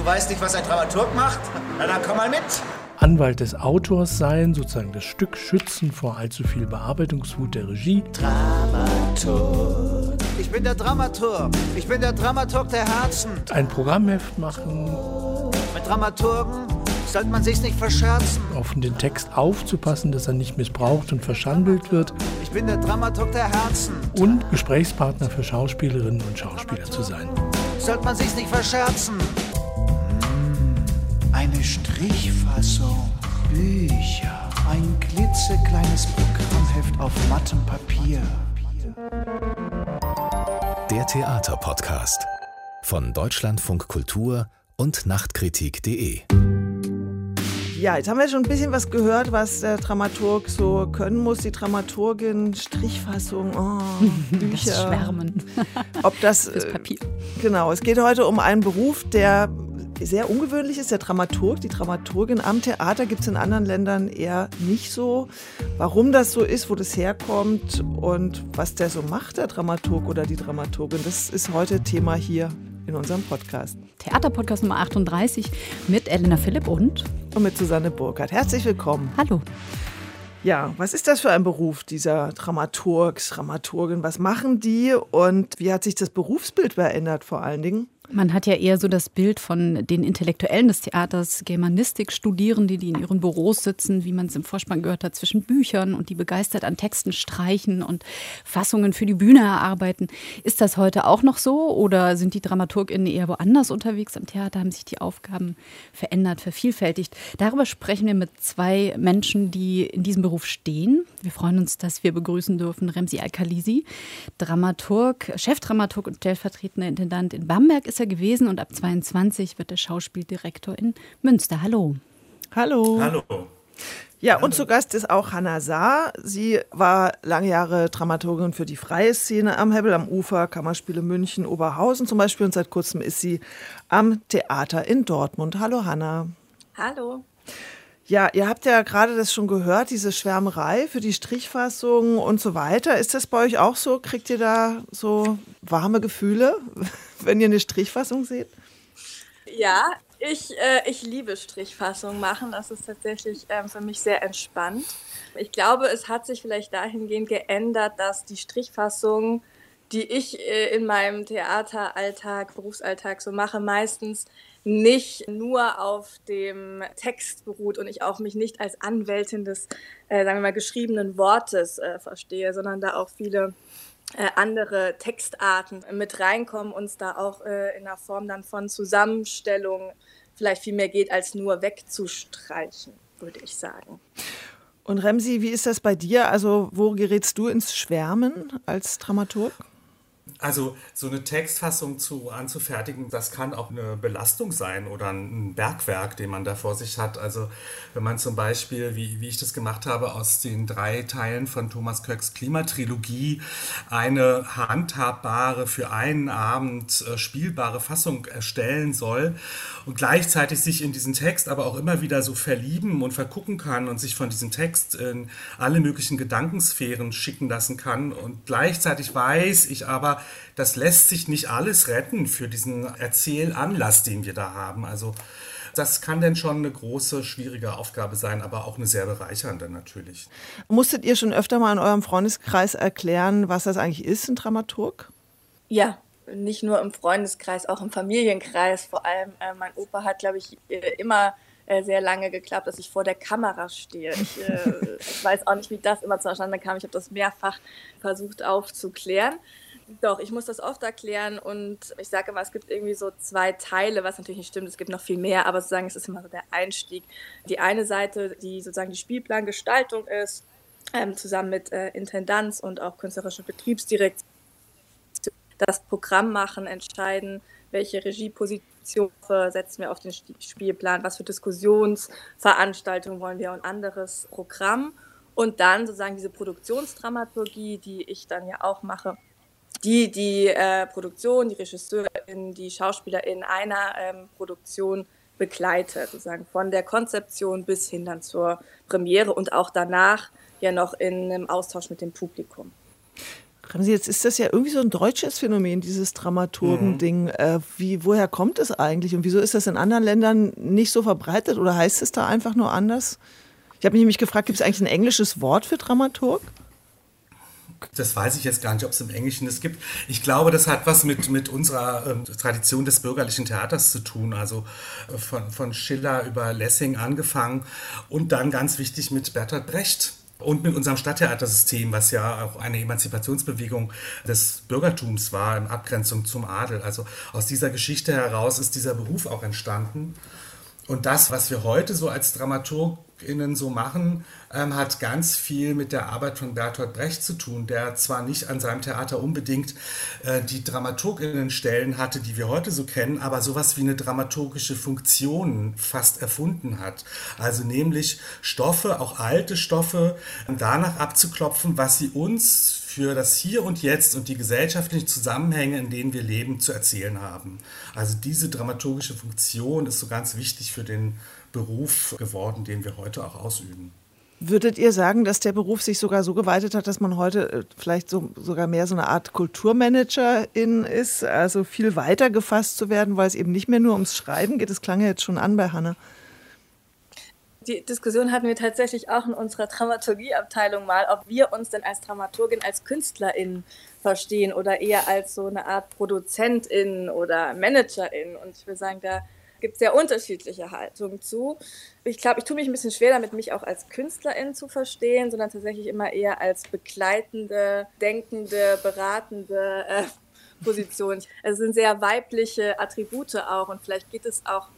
Du weißt nicht, was ein Dramaturg macht? Na dann komm mal mit. Anwalt des Autors sein, sozusagen das Stück schützen vor allzu viel Bearbeitungswut der Regie. Dramaturg. Ich bin der Dramaturg. Ich bin der Dramaturg der Herzen. Ein Programmheft machen, Mit Dramaturgen sollte man sich's nicht verscherzen. auf den Text aufzupassen, dass er nicht missbraucht und verschandelt wird Ich bin der Dramaturg der Herzen. und Gesprächspartner für Schauspielerinnen und Schauspieler zu sein. Sollte man sich's nicht verscherzen. Eine Strichfassung. Bücher. Ein klitzekleines Programmheft auf mattem Papier. Der Theaterpodcast von Deutschlandfunk Kultur und Nachtkritik.de. Ja, jetzt haben wir schon ein bisschen was gehört, was der Dramaturg so können muss. Die Dramaturgin, Strichfassung, oh, Bücher. Das Schwärmen Ob das, fürs äh, Papier. genau, es geht heute um einen Beruf, der sehr ungewöhnlich ist, der Dramaturg. Die Dramaturgin am Theater gibt es in anderen Ländern eher nicht so. Warum das so ist, wo das herkommt und was der so macht, der Dramaturg oder die Dramaturgin, das ist heute Thema hier in unserem Podcast. Theaterpodcast Nummer 38 mit Elena Philipp und Und mit Susanne Burkhardt. Herzlich willkommen. Hallo. Ja, was ist das für ein Beruf, dieser Dramaturg, Dramaturgin? Was machen die und wie hat sich das Berufsbild verändert vor allen Dingen? Man hat ja eher so das Bild von den Intellektuellen des Theaters, Germanistik-Studierende, die in ihren Büros sitzen, wie man es im Vorspann gehört hat, zwischen Büchern und die begeistert an Texten streichen und Fassungen für die Bühne erarbeiten. Ist das heute auch noch so oder sind die DramaturgInnen eher woanders unterwegs am Theater? Haben sich die Aufgaben verändert, vervielfältigt? Darüber sprechen wir mit zwei Menschen, die in diesem Beruf stehen. Wir freuen uns, dass wir begrüßen dürfen Remsi Al-Khalisi, Dramaturg, Chefdramaturg und stellvertretender Intendant in Bamberg ist er gewesen und ab 22 wird er Schauspieldirektor in Münster. Hallo. Hallo. Hallo. Ja, und zu Gast ist auch Hanna Saar. Sie war lange Jahre Dramaturgin für die freie Szene am Hebbel am Ufer, Kammerspiele München, Oberhausen zum Beispiel. Und seit kurzem ist sie am Theater in Dortmund. Hallo Hanna. Hallo. Ja, ihr habt ja gerade das schon gehört, diese Schwärmerei für die Strichfassung und so weiter. Ist das bei euch auch so? Kriegt ihr da so warme Gefühle, wenn ihr eine Strichfassung seht? Ja, ich, äh, ich liebe Strichfassung machen. Das ist tatsächlich ähm, für mich sehr entspannt. Ich glaube, es hat sich vielleicht dahingehend geändert, dass die Strichfassung, die ich äh, in meinem Theateralltag, Berufsalltag so mache, meistens nicht nur auf dem Text beruht und ich auch mich nicht als Anwältin des, äh, sagen wir mal, geschriebenen Wortes äh, verstehe, sondern da auch viele äh, andere Textarten mit reinkommen, uns da auch äh, in der Form dann von Zusammenstellung vielleicht viel mehr geht, als nur wegzustreichen, würde ich sagen. Und Remsi, wie ist das bei dir? Also, wo gerätst du ins Schwärmen als Dramaturg? Also so eine Textfassung zu anzufertigen, das kann auch eine Belastung sein oder ein Bergwerk, den man da vor sich hat. Also wenn man zum Beispiel, wie, wie ich das gemacht habe, aus den drei Teilen von Thomas Köcks Klimatrilogie eine handhabbare, für einen Abend äh, spielbare Fassung erstellen soll und gleichzeitig sich in diesen Text aber auch immer wieder so verlieben und vergucken kann und sich von diesem Text in alle möglichen Gedankensphären schicken lassen kann und gleichzeitig weiß ich aber, das lässt sich nicht alles retten für diesen Erzählanlass, den wir da haben. Also das kann denn schon eine große, schwierige Aufgabe sein, aber auch eine sehr bereichernde natürlich. Musstet ihr schon öfter mal in eurem Freundeskreis erklären, was das eigentlich ist, ein Dramaturg? Ja, nicht nur im Freundeskreis, auch im Familienkreis. Vor allem, äh, mein Opa hat, glaube ich, äh, immer äh, sehr lange geklappt, dass ich vor der Kamera stehe. Ich, äh, ich weiß auch nicht, wie das immer zustande kam. Ich habe das mehrfach versucht aufzuklären. Doch, ich muss das oft erklären und ich sage immer, es gibt irgendwie so zwei Teile, was natürlich nicht stimmt, es gibt noch viel mehr, aber sozusagen es ist immer so der Einstieg. Die eine Seite, die sozusagen die Spielplangestaltung ist, ähm, zusammen mit äh, Intendanz und auch künstlerische Betriebsdirektion, das Programm machen, entscheiden, welche Regieposition setzen wir auf den Spielplan, was für Diskussionsveranstaltungen wollen wir und anderes Programm. Und dann sozusagen diese Produktionsdramaturgie, die ich dann ja auch mache, die die äh, Produktion, die Regisseurin, die Schauspielerin einer ähm, Produktion begleitet, sozusagen von der Konzeption bis hin dann zur Premiere und auch danach ja noch in einem Austausch mit dem Publikum. Jetzt ist das ja irgendwie so ein deutsches Phänomen, dieses Dramaturgen-Ding. Mhm. Äh, wie, woher kommt es eigentlich und wieso ist das in anderen Ländern nicht so verbreitet oder heißt es da einfach nur anders? Ich habe mich nämlich gefragt, gibt es eigentlich ein englisches Wort für Dramaturg? Das weiß ich jetzt gar nicht, ob es im Englischen das gibt. Ich glaube, das hat was mit, mit unserer ähm, Tradition des bürgerlichen Theaters zu tun. Also äh, von, von Schiller über Lessing angefangen und dann ganz wichtig mit Bertolt Brecht. Und mit unserem Stadttheatersystem, was ja auch eine Emanzipationsbewegung des Bürgertums war, in Abgrenzung zum Adel. Also aus dieser Geschichte heraus ist dieser Beruf auch entstanden. Und das, was wir heute so als DramaturgInnen so machen, ähm, hat ganz viel mit der Arbeit von Bertolt Brecht zu tun, der zwar nicht an seinem Theater unbedingt äh, die DramaturgInnen-Stellen hatte, die wir heute so kennen, aber sowas wie eine dramaturgische Funktion fast erfunden hat. Also nämlich Stoffe, auch alte Stoffe, danach abzuklopfen, was sie uns für das Hier und Jetzt und die gesellschaftlichen Zusammenhänge, in denen wir leben, zu erzählen haben. Also diese dramaturgische Funktion ist so ganz wichtig für den Beruf geworden, den wir heute auch ausüben. Würdet ihr sagen, dass der Beruf sich sogar so geweitet hat, dass man heute äh, vielleicht so, sogar mehr so eine Art Kulturmanagerin ist, also viel weiter gefasst zu werden, weil es eben nicht mehr nur ums Schreiben geht? Das klang ja jetzt schon an bei Hanne die Diskussion hatten wir tatsächlich auch in unserer Dramaturgieabteilung mal, ob wir uns denn als Dramaturgin, als Künstlerin verstehen oder eher als so eine Art Produzentin oder Managerin. Und ich würde sagen, da gibt sehr unterschiedliche Haltungen zu. Ich glaube, ich tue mich ein bisschen schwer damit, mich auch als Künstlerin zu verstehen, sondern tatsächlich immer eher als begleitende, denkende, beratende äh, Position. Es sind sehr weibliche Attribute auch und vielleicht geht es auch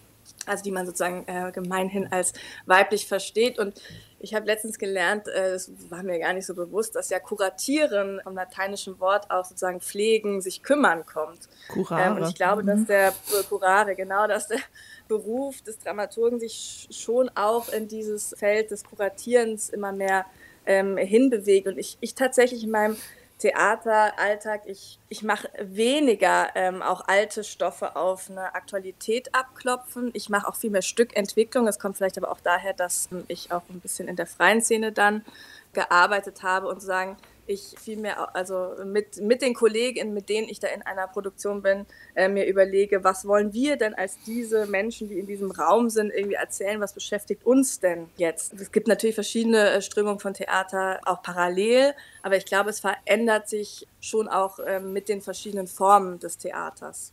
also die man sozusagen äh, gemeinhin als weiblich versteht. Und ich habe letztens gelernt, äh, das war mir gar nicht so bewusst, dass ja kuratieren vom lateinischen Wort auch sozusagen pflegen, sich kümmern kommt. Curare. Ähm, und ich glaube, dass mhm. der äh, Curare, genau, dass der Beruf des Dramaturgen sich schon auch in dieses Feld des Kuratierens immer mehr ähm, hinbewegt. Und ich, ich tatsächlich in meinem Theateralltag. Ich, ich mache weniger ähm, auch alte Stoffe auf eine Aktualität abklopfen. Ich mache auch viel mehr Stückentwicklung. Es kommt vielleicht aber auch daher, dass ähm, ich auch ein bisschen in der freien Szene dann gearbeitet habe und sagen, ich vielmehr, also mit, mit den Kollegen, mit denen ich da in einer Produktion bin, äh, mir überlege, was wollen wir denn als diese Menschen, die in diesem Raum sind, irgendwie erzählen, was beschäftigt uns denn jetzt? Es gibt natürlich verschiedene äh, Strömungen von Theater auch parallel, aber ich glaube, es verändert sich schon auch äh, mit den verschiedenen Formen des Theaters.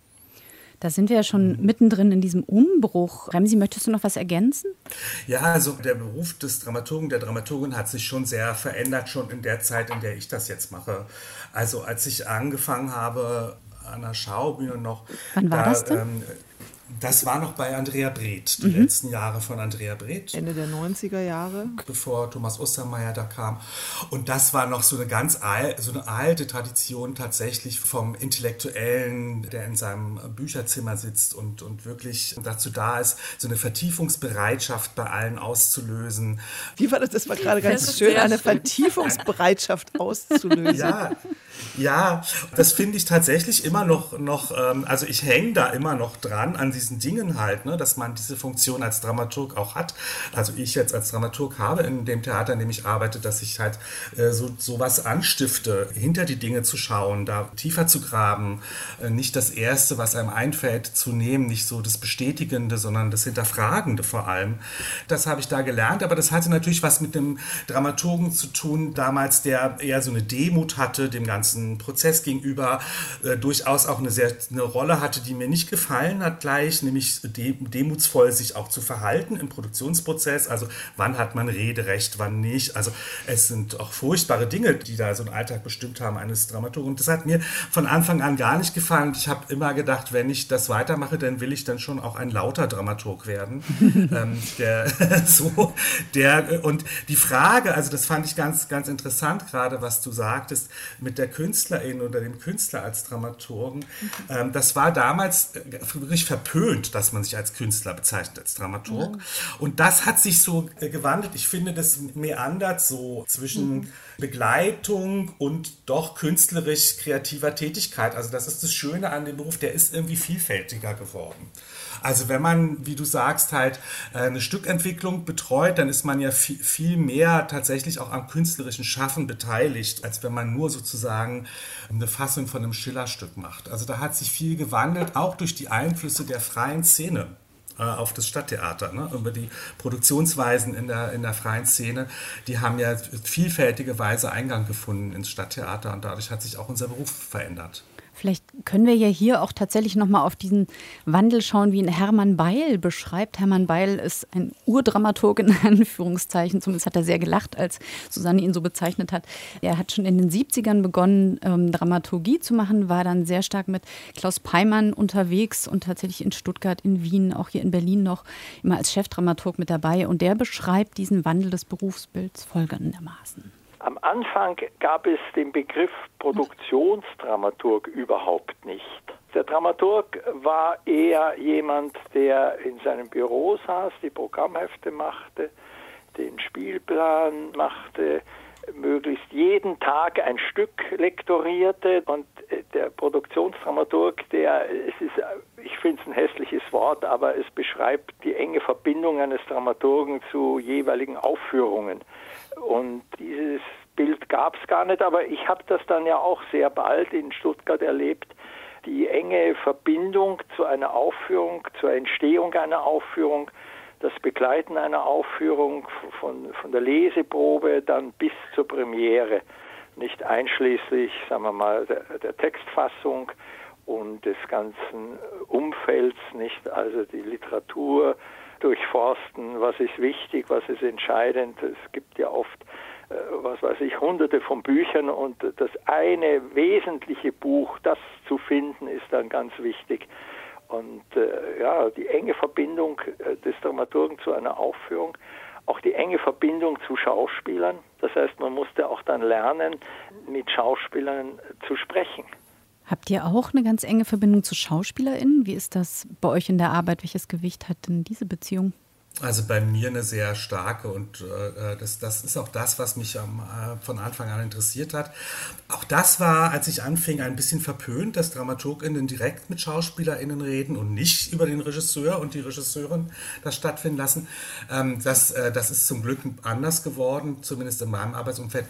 Da sind wir ja schon mittendrin in diesem Umbruch. Remsi, möchtest du noch was ergänzen? Ja, also der Beruf des Dramaturgen, der Dramaturgin hat sich schon sehr verändert, schon in der Zeit, in der ich das jetzt mache. Also als ich angefangen habe an der Schaubühne noch. Wann war da, das denn? Ähm, das war noch bei Andrea Breth, die mhm. letzten Jahre von Andrea Breth. Ende der 90er Jahre. Bevor Thomas Ostermeier da kam. Und das war noch so eine ganz al so eine alte Tradition tatsächlich vom Intellektuellen, der in seinem Bücherzimmer sitzt und, und wirklich dazu da ist, so eine Vertiefungsbereitschaft bei allen auszulösen. Wie war das? Das war gerade ganz schön, eine Vertiefungsbereitschaft auszulösen. Ja, ja, das finde ich tatsächlich immer noch, noch ähm, also ich hänge da immer noch dran an diesen Dingen halt, ne, dass man diese Funktion als Dramaturg auch hat. Also ich jetzt als Dramaturg habe in dem Theater, in dem ich arbeite, dass ich halt äh, so sowas anstifte, hinter die Dinge zu schauen, da tiefer zu graben, äh, nicht das Erste, was einem einfällt, zu nehmen, nicht so das Bestätigende, sondern das Hinterfragende vor allem. Das habe ich da gelernt, aber das hatte natürlich was mit dem Dramaturgen zu tun, damals, der eher so eine Demut hatte, dem ganzen ganzen Prozess gegenüber äh, durchaus auch eine sehr eine Rolle hatte, die mir nicht gefallen hat gleich, nämlich de demutsvoll sich auch zu verhalten im Produktionsprozess. Also wann hat man Rederecht, wann nicht. Also es sind auch furchtbare Dinge, die da so einen Alltag bestimmt haben eines Dramaturgen. Und das hat mir von Anfang an gar nicht gefallen. Ich habe immer gedacht, wenn ich das weitermache, dann will ich dann schon auch ein lauter Dramaturg werden. ähm, der so, der und die Frage, also das fand ich ganz, ganz interessant gerade, was du sagtest mit der Künstlerin oder dem Künstler als Dramaturgen. Ähm, das war damals äh, wirklich verpönt, dass man sich als Künstler bezeichnet, als Dramaturg. Mhm. Und das hat sich so äh, gewandelt. Ich finde, das meandert so zwischen mhm. Begleitung und doch künstlerisch kreativer Tätigkeit. Also das ist das Schöne an dem Beruf, der ist irgendwie vielfältiger geworden. Also wenn man, wie du sagst, halt äh, eine Stückentwicklung betreut, dann ist man ja viel, mehr tatsächlich auch am künstlerischen Schaffen beteiligt, als wenn man nur sozusagen eine Fassung von einem Schillerstück macht. Also da hat sich viel gewandelt, auch durch die Einflüsse der freien Szene äh, auf das Stadttheater, ne? über die Produktionsweisen in der, in der freien Szene, die haben ja vielfältige Weise Eingang gefunden ins Stadttheater und dadurch hat sich auch unser Beruf verändert. Vielleicht können wir ja hier auch tatsächlich nochmal auf diesen Wandel schauen, wie ihn Hermann Beil beschreibt. Hermann Beil ist ein Urdramaturg in Anführungszeichen. Zumindest hat er sehr gelacht, als Susanne ihn so bezeichnet hat. Er hat schon in den 70ern begonnen, ähm, Dramaturgie zu machen, war dann sehr stark mit Klaus Peimann unterwegs und tatsächlich in Stuttgart, in Wien, auch hier in Berlin noch immer als Chefdramaturg mit dabei. Und der beschreibt diesen Wandel des Berufsbilds folgendermaßen. Am Anfang gab es den Begriff Produktionsdramaturg überhaupt nicht. Der Dramaturg war eher jemand, der in seinem Büro saß, die Programmhefte machte, den Spielplan machte, möglichst jeden Tag ein Stück lektorierte und äh, der Produktionsdramaturg, der, es ist, ich finde es ein hässliches Wort, aber es beschreibt die enge Verbindung eines Dramaturgen zu jeweiligen Aufführungen. Und dieses Bild gab es gar nicht, aber ich habe das dann ja auch sehr bald in Stuttgart erlebt, die enge Verbindung zu einer Aufführung, zur Entstehung einer Aufführung, das Begleiten einer Aufführung von, von der Leseprobe dann bis zur Premiere, nicht einschließlich, sagen wir mal, der, der Textfassung und des ganzen Umfelds, nicht? Also die Literatur durchforsten, was ist wichtig, was ist entscheidend. Es gibt ja oft äh, was weiß ich, hunderte von Büchern und das eine wesentliche Buch, das zu finden, ist dann ganz wichtig. Und äh, ja, die enge Verbindung äh, des Dramaturgen zu einer Aufführung, auch die enge Verbindung zu Schauspielern. Das heißt, man musste auch dann lernen, mit Schauspielern zu sprechen. Habt ihr auch eine ganz enge Verbindung zu SchauspielerInnen? Wie ist das bei euch in der Arbeit? Welches Gewicht hat denn diese Beziehung? Also bei mir eine sehr starke und äh, das, das ist auch das, was mich ähm, äh, von Anfang an interessiert hat. Auch das war, als ich anfing, ein bisschen verpönt, dass DramaturgInnen direkt mit SchauspielerInnen reden und nicht über den Regisseur und die Regisseurin das stattfinden lassen. Ähm, das, äh, das ist zum Glück anders geworden, zumindest in meinem Arbeitsumfeld.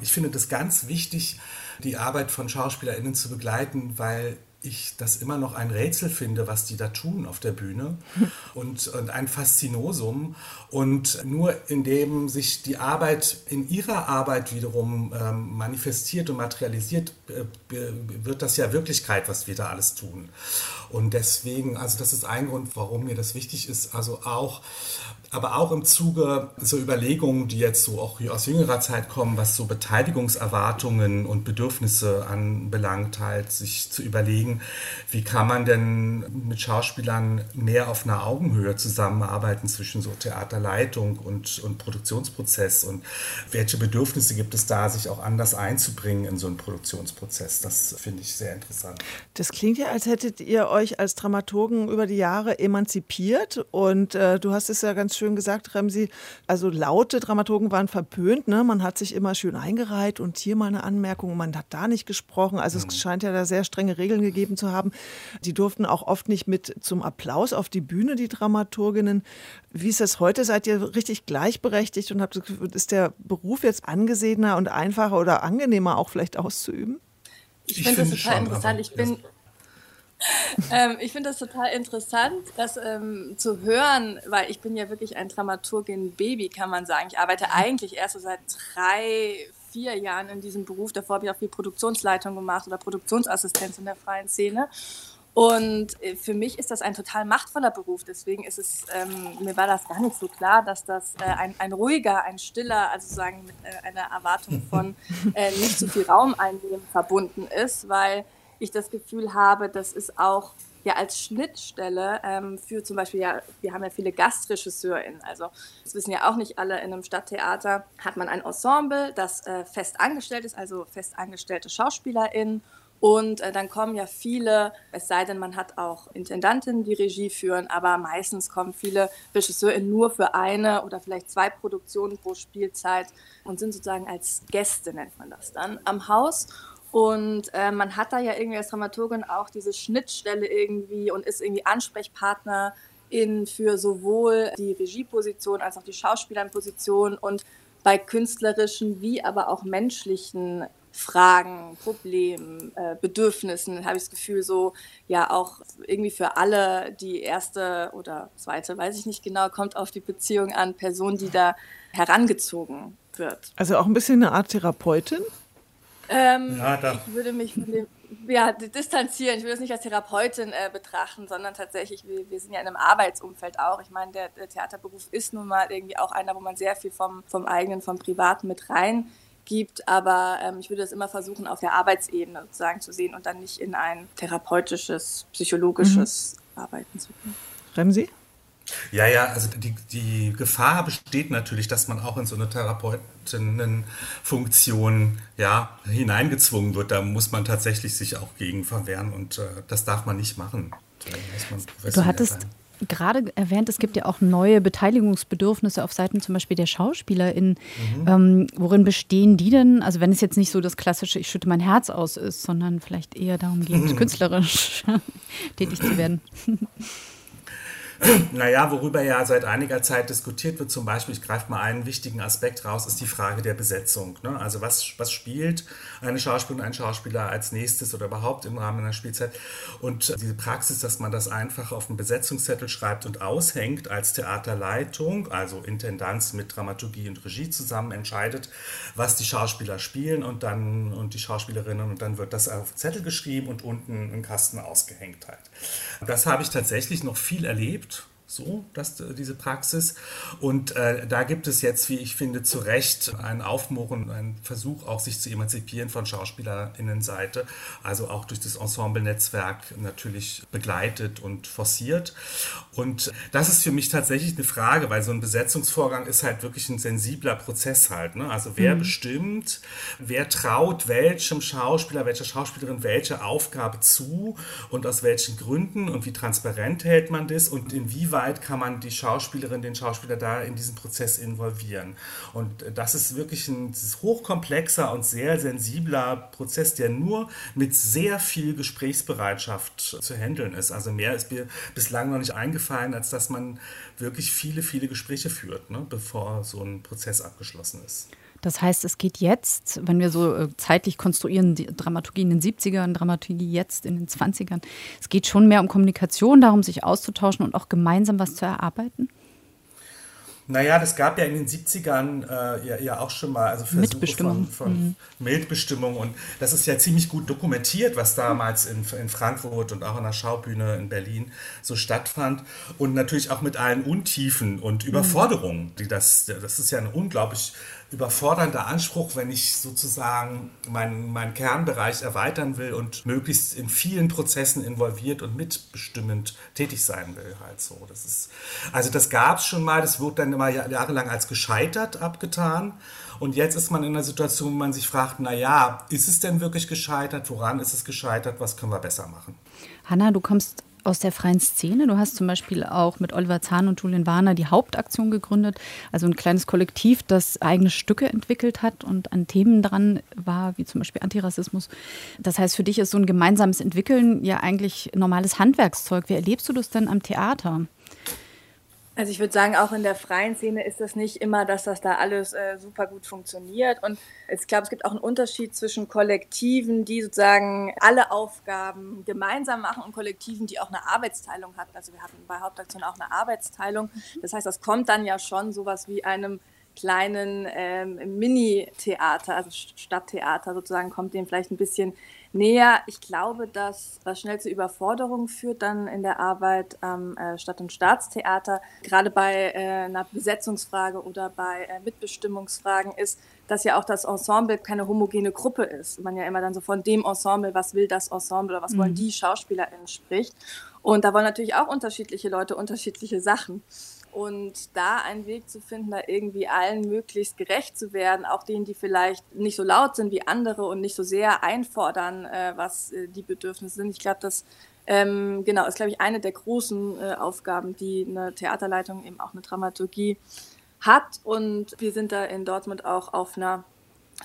Ich finde das ganz wichtig, die Arbeit von SchauspielerInnen zu begleiten, weil ich das immer noch ein Rätsel finde, was die da tun auf der Bühne und, und ein Faszinosum. Und nur indem sich die Arbeit in ihrer Arbeit wiederum ähm, manifestiert und materialisiert, äh, wird das ja Wirklichkeit, was wir da alles tun. Und deswegen, also das ist ein Grund, warum mir das wichtig ist, also auch aber auch im Zuge so Überlegungen, die jetzt so auch aus jüngerer Zeit kommen, was so Beteiligungserwartungen und Bedürfnisse anbelangt, halt sich zu überlegen, wie kann man denn mit Schauspielern mehr auf einer Augenhöhe zusammenarbeiten zwischen so Theaterleitung und, und Produktionsprozess und welche Bedürfnisse gibt es da, sich auch anders einzubringen in so einen Produktionsprozess. Das finde ich sehr interessant. Das klingt ja, als hättet ihr euch als Dramaturgen über die Jahre emanzipiert und äh, du hast es ja ganz schön schön gesagt, Remsi. Also laute Dramaturgen waren verpönt. Ne? Man hat sich immer schön eingereiht und hier mal eine Anmerkung, man hat da nicht gesprochen. Also mhm. es scheint ja da sehr strenge Regeln gegeben zu haben. Die durften auch oft nicht mit zum Applaus auf die Bühne, die Dramaturginnen. Wie ist das heute? Seid ihr richtig gleichberechtigt und habt, ist der Beruf jetzt angesehener und einfacher oder angenehmer auch vielleicht auszuüben? Ich, ich finde das total schon, interessant. Ich bin, ähm, ich finde das total interessant, das ähm, zu hören, weil ich bin ja wirklich ein Dramaturgin-Baby, kann man sagen. Ich arbeite eigentlich erst so seit drei, vier Jahren in diesem Beruf. Davor habe ich auch viel Produktionsleitung gemacht oder Produktionsassistenz in der freien Szene. Und äh, für mich ist das ein total machtvoller Beruf. Deswegen ist es, ähm, mir war das gar nicht so klar, dass das äh, ein, ein ruhiger, ein stiller, also sagen mit äh, einer Erwartung von äh, nicht zu viel Raum einnehmen verbunden ist, weil ich das Gefühl habe, das ist auch ja als Schnittstelle ähm, für zum Beispiel, ja, wir haben ja viele GastregisseurInnen, also das wissen ja auch nicht alle, in einem Stadttheater hat man ein Ensemble, das äh, fest angestellt ist, also fest angestellte SchauspielerInnen. Und äh, dann kommen ja viele, es sei denn, man hat auch Intendantinnen, die Regie führen, aber meistens kommen viele RegisseurInnen nur für eine oder vielleicht zwei Produktionen pro Spielzeit und sind sozusagen als Gäste, nennt man das dann, am Haus Und äh, man hat da ja irgendwie als Dramaturgin auch diese Schnittstelle irgendwie und ist irgendwie Ansprechpartner in für sowohl die Regieposition als auch die Schauspielernposition und bei künstlerischen wie aber auch menschlichen Fragen, Problemen, äh, Bedürfnissen, habe ich das Gefühl, so ja auch irgendwie für alle die erste oder zweite, weiß ich nicht genau, kommt auf die Beziehung an, Person, die da herangezogen wird. Also auch ein bisschen eine Art Therapeutin? Ähm, ja, ich würde mich von dem ja, distanzieren. Ich würde es nicht als Therapeutin äh, betrachten, sondern tatsächlich, wir, wir, sind ja in einem Arbeitsumfeld auch. Ich meine, der, der, Theaterberuf ist nun mal irgendwie auch einer, wo man sehr viel vom, vom eigenen, vom Privaten mit rein gibt, aber ähm, ich würde es immer versuchen, auf der Arbeitsebene sozusagen zu sehen und dann nicht in ein therapeutisches, psychologisches mhm. Arbeiten zu gehen. Remsi? Ja, ja, also die, die Gefahr besteht natürlich, dass man auch in so eine Therapeutinnenfunktion ja, hineingezwungen wird. Da muss man tatsächlich sich auch gegen verwehren und äh, das darf man nicht machen. Du hattest sein gerade erwähnt, es gibt ja auch neue Beteiligungsbedürfnisse auf Seiten zum Beispiel der SchauspielerInnen. Mhm. Ähm, worin bestehen die denn? Also wenn es jetzt nicht so das klassische Ich schütte mein Herz aus ist, sondern vielleicht eher darum geht, künstlerisch tätig zu werden. Naja, worüber ja seit einiger Zeit diskutiert wird, zum Beispiel, ich greife mal einen wichtigen Aspekt raus, ist die Frage der Besetzung. Ne? Also was, was spielt eine Schauspielerin, ein Schauspieler als nächstes oder überhaupt im Rahmen einer Spielzeit? Und diese Praxis, dass man das einfach auf einen Besetzungszettel schreibt und aushängt als Theaterleitung, also Intendanz mit Dramaturgie und Regie zusammen entscheidet, was die Schauspieler spielen und dann und die Schauspielerinnen und dann wird das auf Zettel geschrieben und unten im Kasten ausgehängt halt. Das habe ich tatsächlich noch viel erlebt so, dass, diese Praxis. Und äh, da gibt es jetzt, wie ich finde, zu Recht einen Aufmohren, einen Versuch auch sich zu emanzipieren von SchauspielerInnenseite, also auch durch das Ensemble-Netzwerk natürlich begleitet und forciert. Und das ist für mich tatsächlich eine Frage, weil so ein Besetzungsvorgang ist halt wirklich ein sensibler Prozess halt. Ne? Also wer mhm. bestimmt, wer traut welchem Schauspieler, welcher Schauspielerin welche Aufgabe zu und aus welchen Gründen und wie transparent hält man das und inwieweit inwieweit kann man die Schauspielerin, den Schauspieler da in diesen Prozess involvieren. Und das ist wirklich ein hochkomplexer und sehr sensibler Prozess, der nur mit sehr viel Gesprächsbereitschaft zu handeln ist. Also mehr ist mir bislang noch nicht eingefallen, als dass man wirklich viele, viele Gespräche führt, ne, bevor so ein Prozess abgeschlossen ist. Das heißt, es geht jetzt, wenn wir so äh, zeitlich konstruieren, die Dramaturgie in den 70ern, Dramaturgie jetzt in den 20ern, es geht schon mehr um Kommunikation, darum, sich auszutauschen und auch gemeinsam was zu erarbeiten? Naja, das gab ja in den 70ern äh, ja, ja, auch schon mal also Versuche Mitbestimmung. von, von mhm. Mitbestimmung und das ist ja ziemlich gut dokumentiert, was damals in, in Frankfurt und auch an der Schaubühne in Berlin so stattfand und natürlich auch mit allen Untiefen und mhm. Überforderungen, die das, das ist ja eine unglaublich überfordernder Anspruch, wenn ich sozusagen meinen, meinen Kernbereich erweitern will und möglichst in vielen Prozessen involviert und mitbestimmend tätig sein will. Halt so. Das ist, also das gab es schon mal, das wurde dann immer jahrelang als gescheitert abgetan. Und jetzt ist man in einer Situation, wo man sich fragt, naja, ist es denn wirklich gescheitert? Woran ist es gescheitert? Was können wir besser machen? Hanna, du kommst aus der freien Szene. Du hast zum Beispiel auch mit Oliver Zahn und Julian Warner die Hauptaktion gegründet, also ein kleines Kollektiv, das eigene Stücke entwickelt hat und an Themen dran war, wie zum Beispiel Antirassismus. Das heißt, für dich ist so ein gemeinsames Entwickeln ja eigentlich normales Handwerkszeug. Wie erlebst du das denn am Theater? Also ich würde sagen, auch in der freien Szene ist das nicht immer, dass das da alles äh, super gut funktioniert. Und ich glaube, es gibt auch einen Unterschied zwischen Kollektiven, die sozusagen alle Aufgaben gemeinsam machen und Kollektiven, die auch eine Arbeitsteilung hatten. Also wir hatten bei Hauptaktion auch eine Arbeitsteilung. Das heißt, das kommt dann ja schon sowas wie einem kleinen ähm, Mini-Theater, also Stadttheater sozusagen, kommt dem vielleicht ein bisschen näher. Ich glaube, dass was schnell zu Überforderungen führt dann in der Arbeit am äh, Stadt- und Staatstheater, gerade bei äh, einer Besetzungsfrage oder bei äh, Mitbestimmungsfragen ist, dass ja auch das Ensemble keine homogene Gruppe ist. Man ja immer dann so von dem Ensemble, was will das Ensemble oder was mhm. wollen die SchauspielerInnen spricht. Und da wollen natürlich auch unterschiedliche Leute unterschiedliche Sachen. Und da einen Weg zu finden, da irgendwie allen möglichst gerecht zu werden, auch denen, die vielleicht nicht so laut sind wie andere und nicht so sehr einfordern, äh, was äh, die Bedürfnisse sind. Ich glaube, das ähm, genau ist, glaube ich, eine der großen äh, Aufgaben, die eine Theaterleitung, eben auch eine Dramaturgie hat. Und wir sind da in Dortmund auch auf einer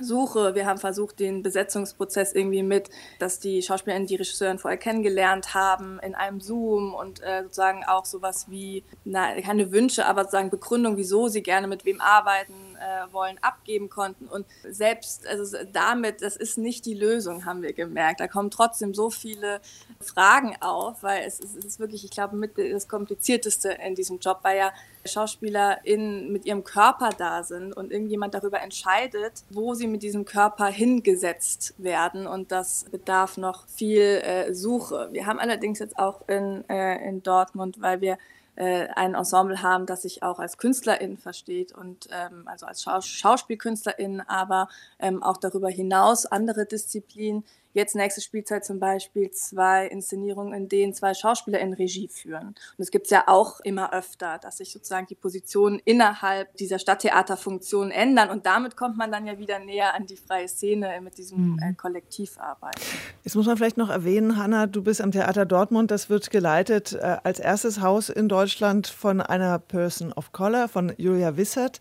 Suche. Wir haben versucht, den Besetzungsprozess irgendwie mit, dass die Schauspielerinnen die Regisseurin vorher kennengelernt haben in einem Zoom und äh, sozusagen auch sowas wie, na, keine Wünsche, aber sozusagen Begründung, wieso sie gerne mit wem arbeiten äh, wollen, abgeben konnten. Und selbst also damit, das ist nicht die Lösung, haben wir gemerkt. Da kommen trotzdem so viele Fragen auf, weil es, es ist wirklich, ich glaube, mit das Komplizierteste in diesem Job, weil ja SchauspielerInnen mit ihrem Körper da sind und irgendjemand darüber entscheidet, wo sie mit diesem Körper hingesetzt werden. Und das bedarf noch viel äh, Suche. Wir haben allerdings jetzt auch in, äh, in Dortmund, weil wir äh, ein Ensemble haben, das sich auch als Künstlerin versteht und ähm, also als Schaus Schauspielkünstlerin, aber ähm, auch darüber hinaus andere Disziplinen jetzt nächste Spielzeit zum Beispiel zwei Inszenierungen, in denen zwei Schauspieler in Regie führen. Und es gibt es ja auch immer öfter, dass sich sozusagen die Positionen innerhalb dieser Stadttheaterfunktion ändern. Und damit kommt man dann ja wieder näher an die freie Szene mit diesem mhm. äh, Kollektivarbeit. Jetzt muss man vielleicht noch erwähnen, Hanna, du bist am Theater Dortmund. Das wird geleitet äh, als erstes Haus in Deutschland von einer Person of Color, von Julia Wissert.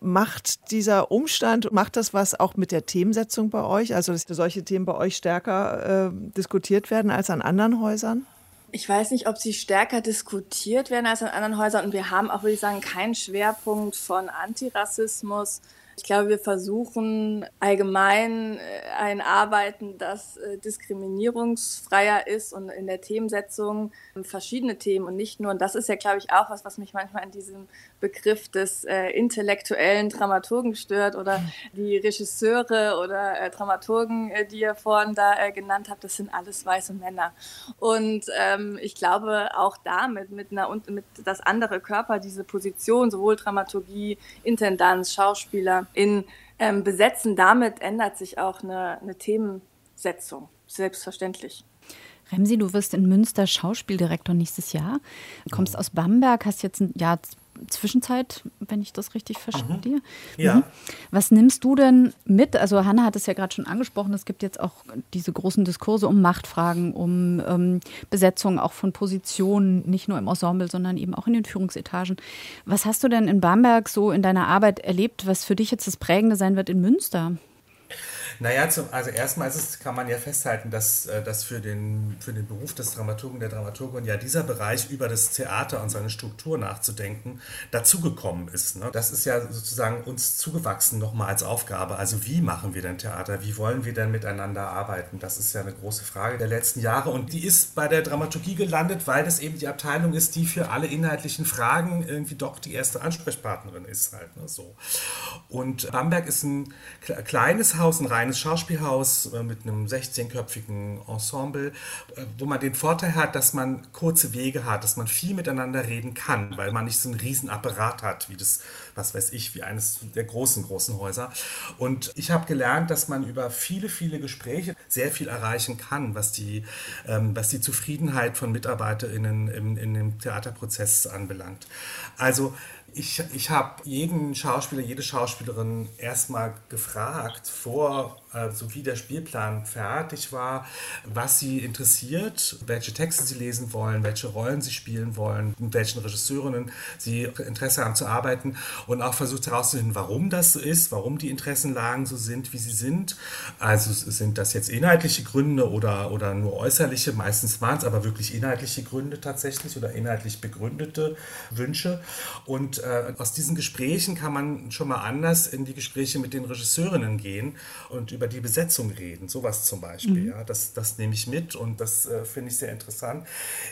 Macht dieser Umstand, macht das was auch mit der Themensetzung bei euch? Also, dass solche Themen bei euch stärker äh, diskutiert werden als an anderen Häusern? Ich weiß nicht, ob sie stärker diskutiert werden als an anderen Häusern. Und wir haben auch, würde ich sagen, keinen Schwerpunkt von Antirassismus ich glaube, wir versuchen allgemein äh, ein Arbeiten, das äh, diskriminierungsfreier ist und in der Themensetzung verschiedene Themen und nicht nur, und das ist ja, glaube ich, auch was, was mich manchmal an diesem Begriff des äh, intellektuellen Dramaturgen stört oder die Regisseure oder äh, Dramaturgen, äh, die ihr vorhin da äh, genannt habt, das sind alles weiße Männer. Und ähm, ich glaube auch damit, mit einer und mit das andere Körper, diese Position, sowohl Dramaturgie, Intendanz, Schauspieler, in ähm, besetzen. Damit ändert sich auch eine, eine Themensetzung, selbstverständlich. Remsi, du wirst in Münster Schauspieldirektor nächstes Jahr. Du kommst aus Bamberg, hast jetzt ein Jahr Zwischenzeit, wenn ich das richtig verstehe. Mhm. Ja. Was nimmst du denn mit? Also Hanna hat es ja gerade schon angesprochen, es gibt jetzt auch diese großen Diskurse um Machtfragen, um ähm, Besetzung auch von Positionen, nicht nur im Ensemble, sondern eben auch in den Führungsetagen. Was hast du denn in Bamberg so in deiner Arbeit erlebt, was für dich jetzt das Prägende sein wird in Münster? Naja, zum, also erstmal kann man ja festhalten, dass, äh, dass für, den, für den Beruf des Dramaturgen, der Dramaturgin ja dieser Bereich über das Theater und seine Struktur nachzudenken, dazugekommen ist. Ne? Das ist ja sozusagen uns zugewachsen nochmal als Aufgabe. Also wie machen wir denn Theater? Wie wollen wir denn miteinander arbeiten? Das ist ja eine große Frage der letzten Jahre und die ist bei der Dramaturgie gelandet, weil das eben die Abteilung ist, die für alle inhaltlichen Fragen irgendwie doch die erste Ansprechpartnerin ist halt. Ne? So. Und Bamberg ist ein kleines Haus, ein reines kleines Schauspielhaus äh, mit einem 16-köpfigen Ensemble, äh, wo man den Vorteil hat, dass man kurze Wege hat, dass man viel miteinander reden kann, weil man nicht so einen riesen Apparat hat, wie das, was weiß ich, wie eines der großen, großen Häuser. Und ich habe gelernt, dass man über viele, viele Gespräche sehr viel erreichen kann, was die, ähm, was die Zufriedenheit von MitarbeiterInnen im, in dem Theaterprozess anbelangt. Also ich, ich habe jeden Schauspieler, jede Schauspielerin erstmal gefragt, vor äh, so wie der Spielplan fertig war, was sie interessiert, welche Texte sie lesen wollen, welche Rollen sie spielen wollen, mit welchen Regisseurinnen sie Interesse haben zu arbeiten und auch versucht herauszufinden, warum das so ist, warum die Interessenlagen so sind, wie sie sind. Also sind das jetzt inhaltliche Gründe oder, oder nur äußerliche, meistens waren es aber wirklich inhaltliche Gründe tatsächlich oder inhaltlich begründete Wünsche. Und äh, aus diesen Gesprächen kann man schon mal anders in die Gespräche mit den Regisseurinnen gehen und über die Besetzung reden, sowas zum Beispiel. Mhm. Ja, das, das nehme ich mit und das äh, finde ich sehr interessant.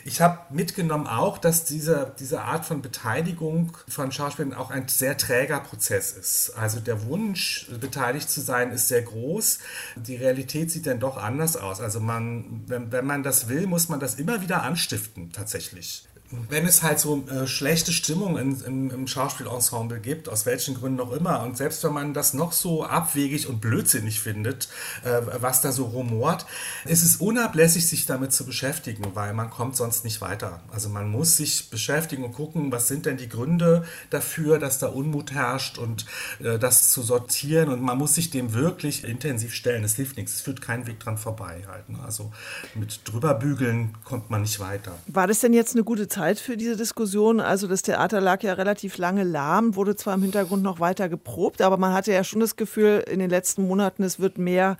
Ich habe mitgenommen auch, dass diese, diese Art von Beteiligung von Schauspielern auch ein sehr träger Prozess ist. Also der Wunsch, beteiligt zu sein, ist sehr groß. Die Realität sieht dann doch anders aus. Also man, wenn, wenn man das will, muss man das immer wieder anstiften, tatsächlich wenn es halt so äh, schlechte Stimmung in, in, im Schauspielensemble gibt, aus welchen Gründen auch immer, und selbst wenn man das noch so abwegig und blödsinnig findet, äh, was da so rumort, ist es unablässig, sich damit zu beschäftigen, weil man kommt sonst nicht weiter. Also man muss sich beschäftigen und gucken, was sind denn die Gründe dafür, dass da Unmut herrscht und äh, das zu sortieren und man muss sich dem wirklich intensiv stellen. Es hilft nichts, es führt keinen Weg dran vorbei halt. Ne? Also mit drüberbügeln kommt man nicht weiter. War das denn jetzt eine gute Zeit? Zeit für diese Diskussion. Also das Theater lag ja relativ lange lahm, wurde zwar im Hintergrund noch weiter geprobt, aber man hatte ja schon das Gefühl in den letzten Monaten, es wird mehr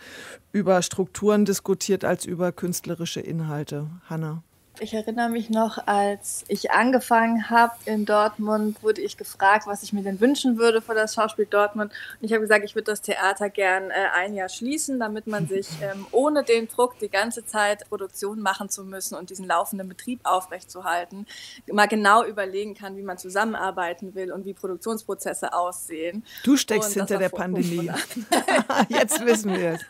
über Strukturen diskutiert als über künstlerische Inhalte. Hanna. Ich erinnere mich noch, als ich angefangen habe in Dortmund, wurde ich gefragt, was ich mir denn wünschen würde für das Schauspiel Dortmund. Und ich habe gesagt, ich würde das Theater gern äh, ein Jahr schließen, damit man sich ähm, ohne den Druck, die ganze Zeit Produktion machen zu müssen und diesen laufenden Betrieb aufrechtzuerhalten, mal genau überlegen kann, wie man zusammenarbeiten will und wie Produktionsprozesse aussehen. Du steckst hinter der Pandemie. Jetzt wissen wir es.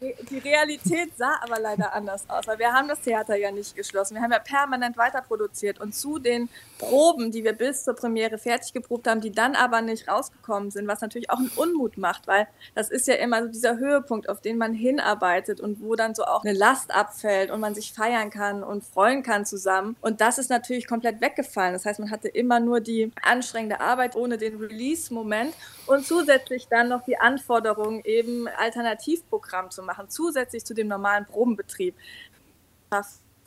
Äh, die Realität sah aber leider anders aus, weil wir haben das Theater ja nicht geschlossen. Wir haben haben ja permanent weiter produziert und zu den Proben, die wir bis zur Premiere fertig geprobt haben, die dann aber nicht rausgekommen sind, was natürlich auch einen Unmut macht, weil das ist ja immer so dieser Höhepunkt, auf den man hinarbeitet und wo dann so auch eine Last abfällt und man sich feiern kann und freuen kann zusammen. Und das ist natürlich komplett weggefallen. Das heißt, man hatte immer nur die anstrengende Arbeit ohne den Release-Moment und zusätzlich dann noch die Anforderung, eben Alternativprogramm zu machen, zusätzlich zu dem normalen Probenbetrieb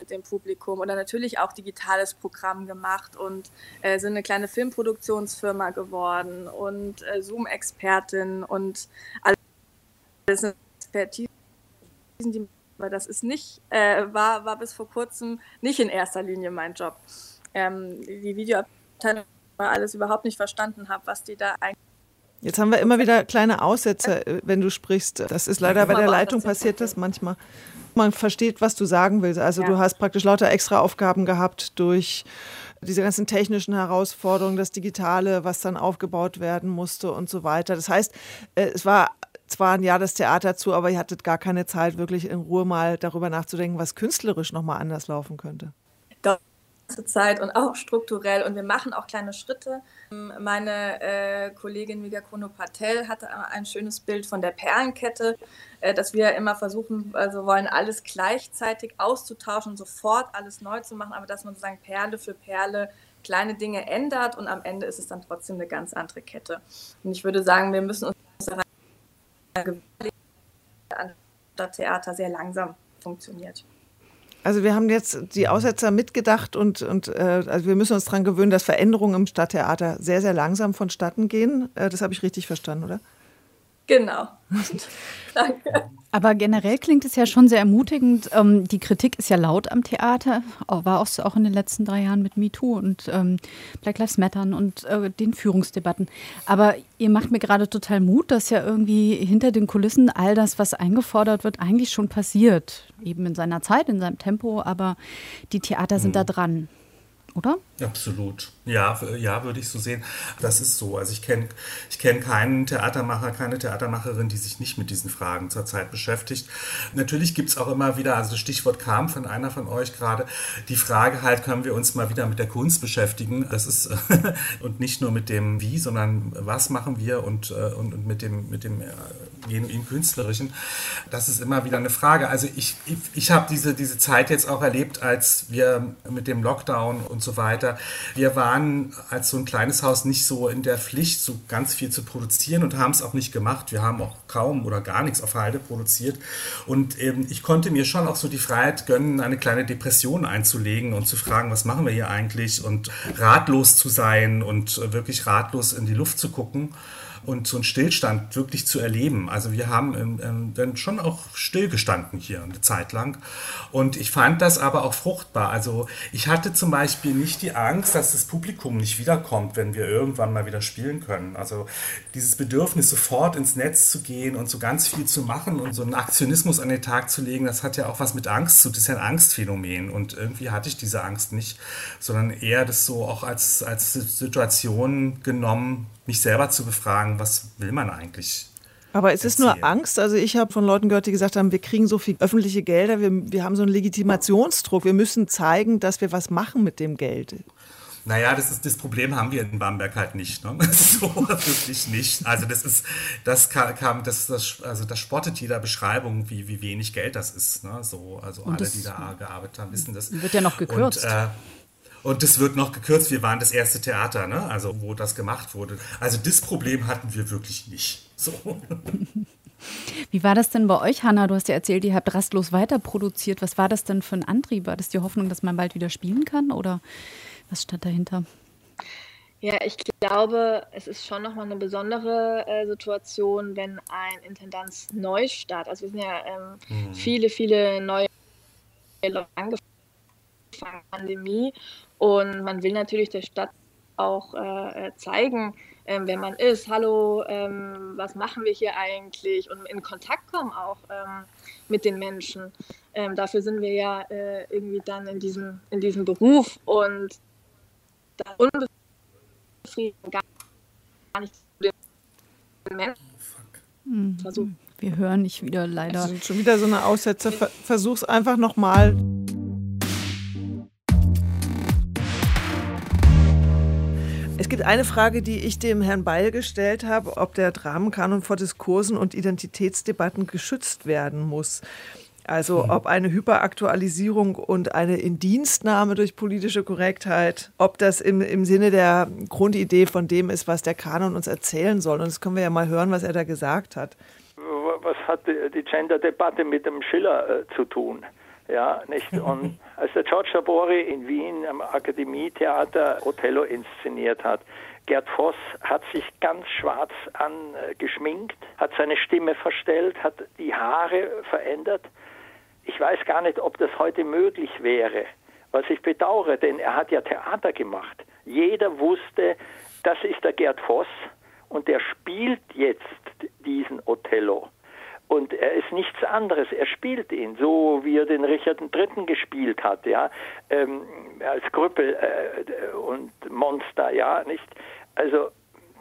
mit dem Publikum oder natürlich auch digitales Programm gemacht und äh, sind eine kleine Filmproduktionsfirma geworden und äh, Zoom-Expertin und alles Expertise, die aber das ist nicht, äh, war, war bis vor kurzem nicht in erster Linie mein Job. Ähm, die Videoabteilung alles überhaupt nicht verstanden habe, was die da eigentlich Jetzt haben wir immer wieder kleine Aussätze, äh, wenn du sprichst. Das ist leider bei der Leitung passiert das manchmal man versteht, was du sagen willst. Also ja. du hast praktisch lauter extra Aufgaben gehabt durch diese ganzen technischen Herausforderungen, das Digitale, was dann aufgebaut werden musste und so weiter. Das heißt, äh, es war zwar ein Jahr das Theater zu, aber ihr hattet gar keine Zeit, wirklich in Ruhe mal darüber nachzudenken, was künstlerisch nochmal anders laufen könnte. Doch Zeit und auch strukturell und wir machen auch kleine Schritte. Meine äh, Kollegin Migakono Patel hatte ein schönes Bild von der Perlenkette, äh, dass wir immer versuchen, also wollen alles gleichzeitig auszutauschen sofort alles neu zu machen, aber dass man sozusagen Perle für Perle kleine Dinge ändert und am Ende ist es dann trotzdem eine ganz andere Kette. Und ich würde sagen, wir müssen uns daran Theater sehr langsam funktioniert. Also wir haben jetzt die Aussetzer mitgedacht und, und äh, also wir müssen uns daran gewöhnen, dass Veränderungen im Stadttheater sehr, sehr langsam vonstatten gehen. Äh, das habe ich richtig verstanden, oder? Genau. Danke. Aber generell klingt es ja schon sehr ermutigend. Ähm, die Kritik ist ja laut am Theater, war auch, auch in den letzten drei Jahren mit MeToo und ähm, Black Lives Matter und äh, den Führungsdebatten. Aber ihr macht mir gerade total Mut, dass ja irgendwie hinter den Kulissen all das, was eingefordert wird, eigentlich schon passiert. Eben in seiner Zeit, in seinem Tempo, aber die Theater sind mhm. da dran oder? Absolut. Ja, ja, würde ich so sehen. Das ist so. Also ich kenne ich kenn keinen Theatermacher, keine Theatermacherin, die sich nicht mit diesen Fragen zurzeit beschäftigt. Natürlich gibt es auch immer wieder, also das Stichwort kam von einer von euch gerade, die Frage halt, können wir uns mal wieder mit der Kunst beschäftigen? Das ist und nicht nur mit dem Wie, sondern was machen wir und, äh, und, und mit dem, mit dem im Künstlerischen. Das ist immer wieder eine Frage. Also ich, ich, ich habe diese, diese Zeit jetzt auch erlebt, als wir mit dem Lockdown und so weiter. Wir waren als so ein kleines Haus nicht so in der Pflicht, so ganz viel zu produzieren und haben es auch nicht gemacht. Wir haben auch kaum oder gar nichts auf Halde produziert. Und ähm, ich konnte mir schon auch so die Freiheit gönnen, eine kleine Depression einzulegen und zu fragen, was machen wir hier eigentlich und ratlos zu sein und wirklich ratlos in die Luft zu gucken und so einen Stillstand wirklich zu erleben. Also wir haben ähm, dann schon auch stillgestanden hier eine Zeit lang. Und ich fand das aber auch fruchtbar. Also ich hatte zum Beispiel nicht die Angst, dass das Publikum nicht wiederkommt, wenn wir irgendwann mal wieder spielen können. Also dieses Bedürfnis, sofort ins Netz zu gehen und so ganz viel zu machen und so einen Aktionismus an den Tag zu legen, das hat ja auch was mit Angst zu. Das ist ja ein Angstphänomen. Und irgendwie hatte ich diese Angst nicht, sondern eher das so auch als, als Situation genommen, mich selber zu befragen, was will man eigentlich? Aber es ist nur Angst. Also ich habe von Leuten gehört, die gesagt haben, wir kriegen so viel öffentliche Gelder, wir, wir haben so einen Legitimationsdruck, wir müssen zeigen, dass wir was machen mit dem Geld. Naja, das ist das Problem haben wir in Bamberg halt nicht. Ne? so wirklich nicht. Also das ist, das kam, das, das, also das spottet jeder Beschreibung, wie, wie wenig Geld das ist. Ne? So, also Und alle, die da gearbeitet haben, wissen das. Wird ja noch gekürzt. Und, äh, und das wird noch gekürzt. Wir waren das erste Theater, ne? also wo das gemacht wurde. Also das Problem hatten wir wirklich nicht. So. Wie war das denn bei euch, Hanna? Du hast ja erzählt, ihr habt rastlos weiter produziert. Was war das denn für ein Antrieb? War das die Hoffnung, dass man bald wieder spielen kann? Oder Was stand dahinter? Ja, ich glaube, es ist schon nochmal eine besondere äh, Situation, wenn ein Intendanz-Neustart, also wir sind ja ähm, mhm. viele, viele neue Leute angefangen, Pandemie und man will natürlich der Stadt auch äh, äh zeigen, ähm, wer man ist. Hallo, ähm, was machen wir hier eigentlich? Und in Kontakt kommen auch ähm, mit den Menschen. Ähm, dafür sind wir ja äh, irgendwie dann in diesem, in diesem Beruf und da Frieden gar nicht zu den Menschen. Mhm. Versuch. Wir hören nicht wieder leider. Also schon wieder so eine Aussätze. Versuch's einfach nochmal. Eine Frage, die ich dem Herrn Beil gestellt habe, ob der Dramenkanon vor Diskursen und Identitätsdebatten geschützt werden muss. Also mhm. ob eine Hyperaktualisierung und eine Indienstnahme durch politische Korrektheit, ob das im, im Sinne der Grundidee von dem ist, was der Kanon uns erzählen soll. Und das können wir ja mal hören, was er da gesagt hat. Was hat die Gender-Debatte mit dem Schiller äh, zu tun? Ja, nicht? Und als der George Sabori in Wien am Akademietheater Othello inszeniert hat, Gerd Voss hat sich ganz schwarz angeschminkt, hat seine Stimme verstellt, hat die Haare verändert ich weiß gar nicht, ob das heute möglich wäre, was ich bedauere, denn er hat ja Theater gemacht. Jeder wusste, das ist der Gerd Voss und der spielt jetzt diesen Othello. Und er ist nichts anderes. Er spielt ihn so, wie er den Richard III. gespielt hat, ja, ähm, als Krüppel äh, und Monster, ja, nicht. Also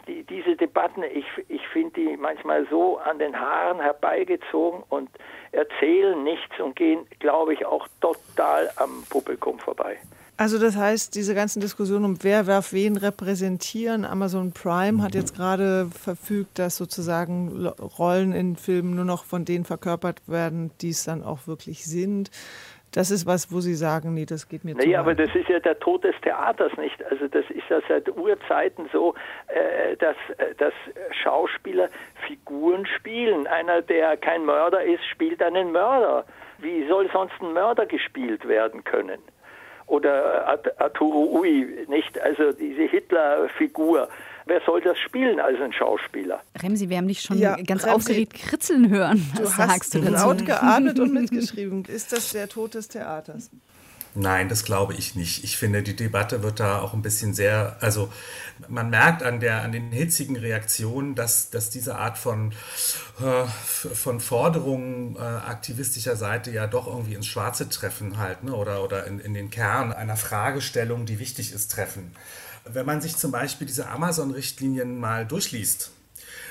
die, diese Debatten, ich, ich finde die manchmal so an den Haaren herbeigezogen und erzählen nichts und gehen, glaube ich, auch total am Publikum vorbei. Also das heißt, diese ganzen Diskussionen um wer darf wen repräsentieren, Amazon Prime hat jetzt gerade verfügt, dass sozusagen Rollen in Filmen nur noch von denen verkörpert werden, die es dann auch wirklich sind. Das ist was, wo Sie sagen, nee, das geht mir zu Nee, aber das ist ja der Tod des Theaters, nicht? Also das ist ja seit Urzeiten so, äh, dass, äh, dass Schauspieler Figuren spielen. Einer, der kein Mörder ist, spielt einen Mörder. Wie soll sonst ein Mörder gespielt werden können? Oder Arturo Ui, nicht? Also diese Hitler-Figur wer soll das spielen als ein Schauspieler? Remsi, wir haben dich schon ja, ganz Remsi, aufgeregt kritzeln hören. Was du sagst hast du dazu? laut geatmet und mitgeschrieben. Ist das der Tod des Theaters? Nein, das glaube ich nicht. Ich finde, die Debatte wird da auch ein bisschen sehr, also man merkt an, der, an den hitzigen Reaktionen, dass, dass diese Art von, äh, von Forderungen äh, aktivistischer Seite ja doch irgendwie ins Schwarze treffen halt, ne? oder, oder in, in den Kern einer Fragestellung, die wichtig ist, treffen. Wenn man sich zum Beispiel diese Amazon-Richtlinien mal durchliest,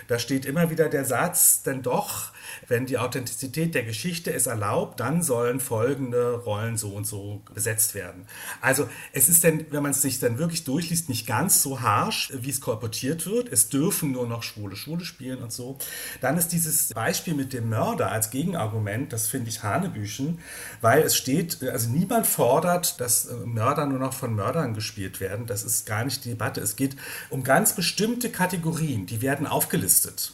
da steht immer wieder der Satz, denn doch wenn die Authentizität der Geschichte es erlaubt, dann sollen folgende Rollen so und so besetzt werden. Also es ist denn, wenn man es sich dann wirklich durchliest, nicht ganz so harsch, wie es kolportiert wird. Es dürfen nur noch Schwule Schwule spielen und so. Dann ist dieses Beispiel mit dem Mörder als Gegenargument, das finde ich Hanebüchen, weil es steht, also niemand fordert, dass äh, Mörder nur noch von Mördern gespielt werden. Das ist gar nicht die Debatte. Es geht um ganz bestimmte Kategorien, die werden aufgelistet.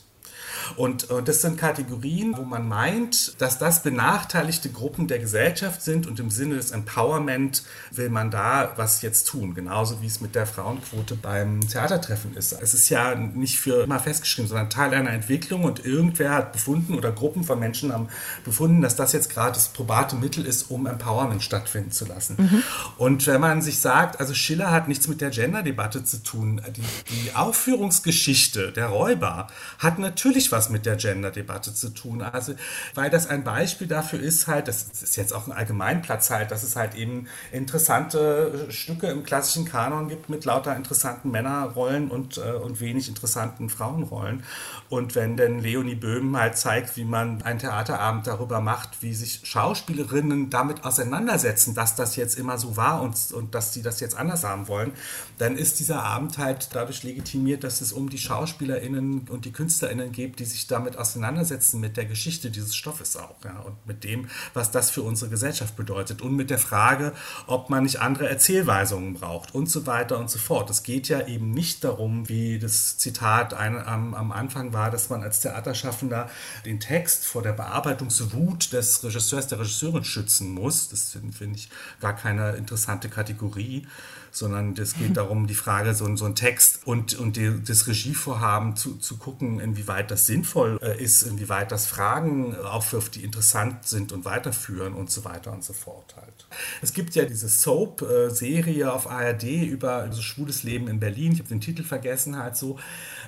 Und, und das sind Kategorien, wo man meint, dass das benachteiligte Gruppen der Gesellschaft sind und im Sinne des Empowerment will man da was jetzt tun. Genauso wie es mit der Frauenquote beim Theatertreffen ist. Es ist ja nicht für immer festgeschrieben, sondern Teil einer Entwicklung und irgendwer hat befunden oder Gruppen von Menschen haben befunden, dass das jetzt gerade das probate Mittel ist, um Empowerment stattfinden zu lassen. Mhm. Und wenn man sich sagt, also Schiller hat nichts mit der Gender-Debatte zu tun, die, die Aufführungsgeschichte der Räuber hat natürlich was was mit der Gender-Debatte zu tun. Also, weil das ein Beispiel dafür ist halt, das ist jetzt auch ein Allgemeinplatz halt, dass es halt eben interessante Stücke im klassischen Kanon gibt mit lauter interessanten Männerrollen und, äh, und wenig interessanten Frauenrollen. Und wenn denn Leonie Böhm halt zeigt, wie man einen Theaterabend darüber macht, wie sich Schauspielerinnen damit auseinandersetzen, dass das jetzt immer so war und, und dass sie das jetzt anders haben wollen, dann ist dieser Abend halt dadurch legitimiert, dass es um die SchauspielerInnen und die KünstlerInnen geht, die sich damit auseinandersetzen, mit der Geschichte dieses Stoffes auch ja, und mit dem, was das für unsere Gesellschaft bedeutet und mit der Frage, ob man nicht andere Erzählweisungen braucht und so weiter und so fort. Es geht ja eben nicht darum, wie das Zitat ein, am, am Anfang war, dass man als Theaterschaffender den Text vor der Bearbeitungswut des Regisseurs, der Regisseurin schützen muss. Das finde find ich gar keine interessante Kategorie sondern es geht darum, die Frage, so, so ein Text und, und die, das Regievorhaben zu, zu gucken, inwieweit das sinnvoll äh, ist, inwieweit das Fragen aufwirft, die interessant sind und weiterführen und so weiter und so fort halt. Es gibt ja diese Soap-Serie auf ARD über also schwules Leben in Berlin, ich habe den Titel vergessen halt so.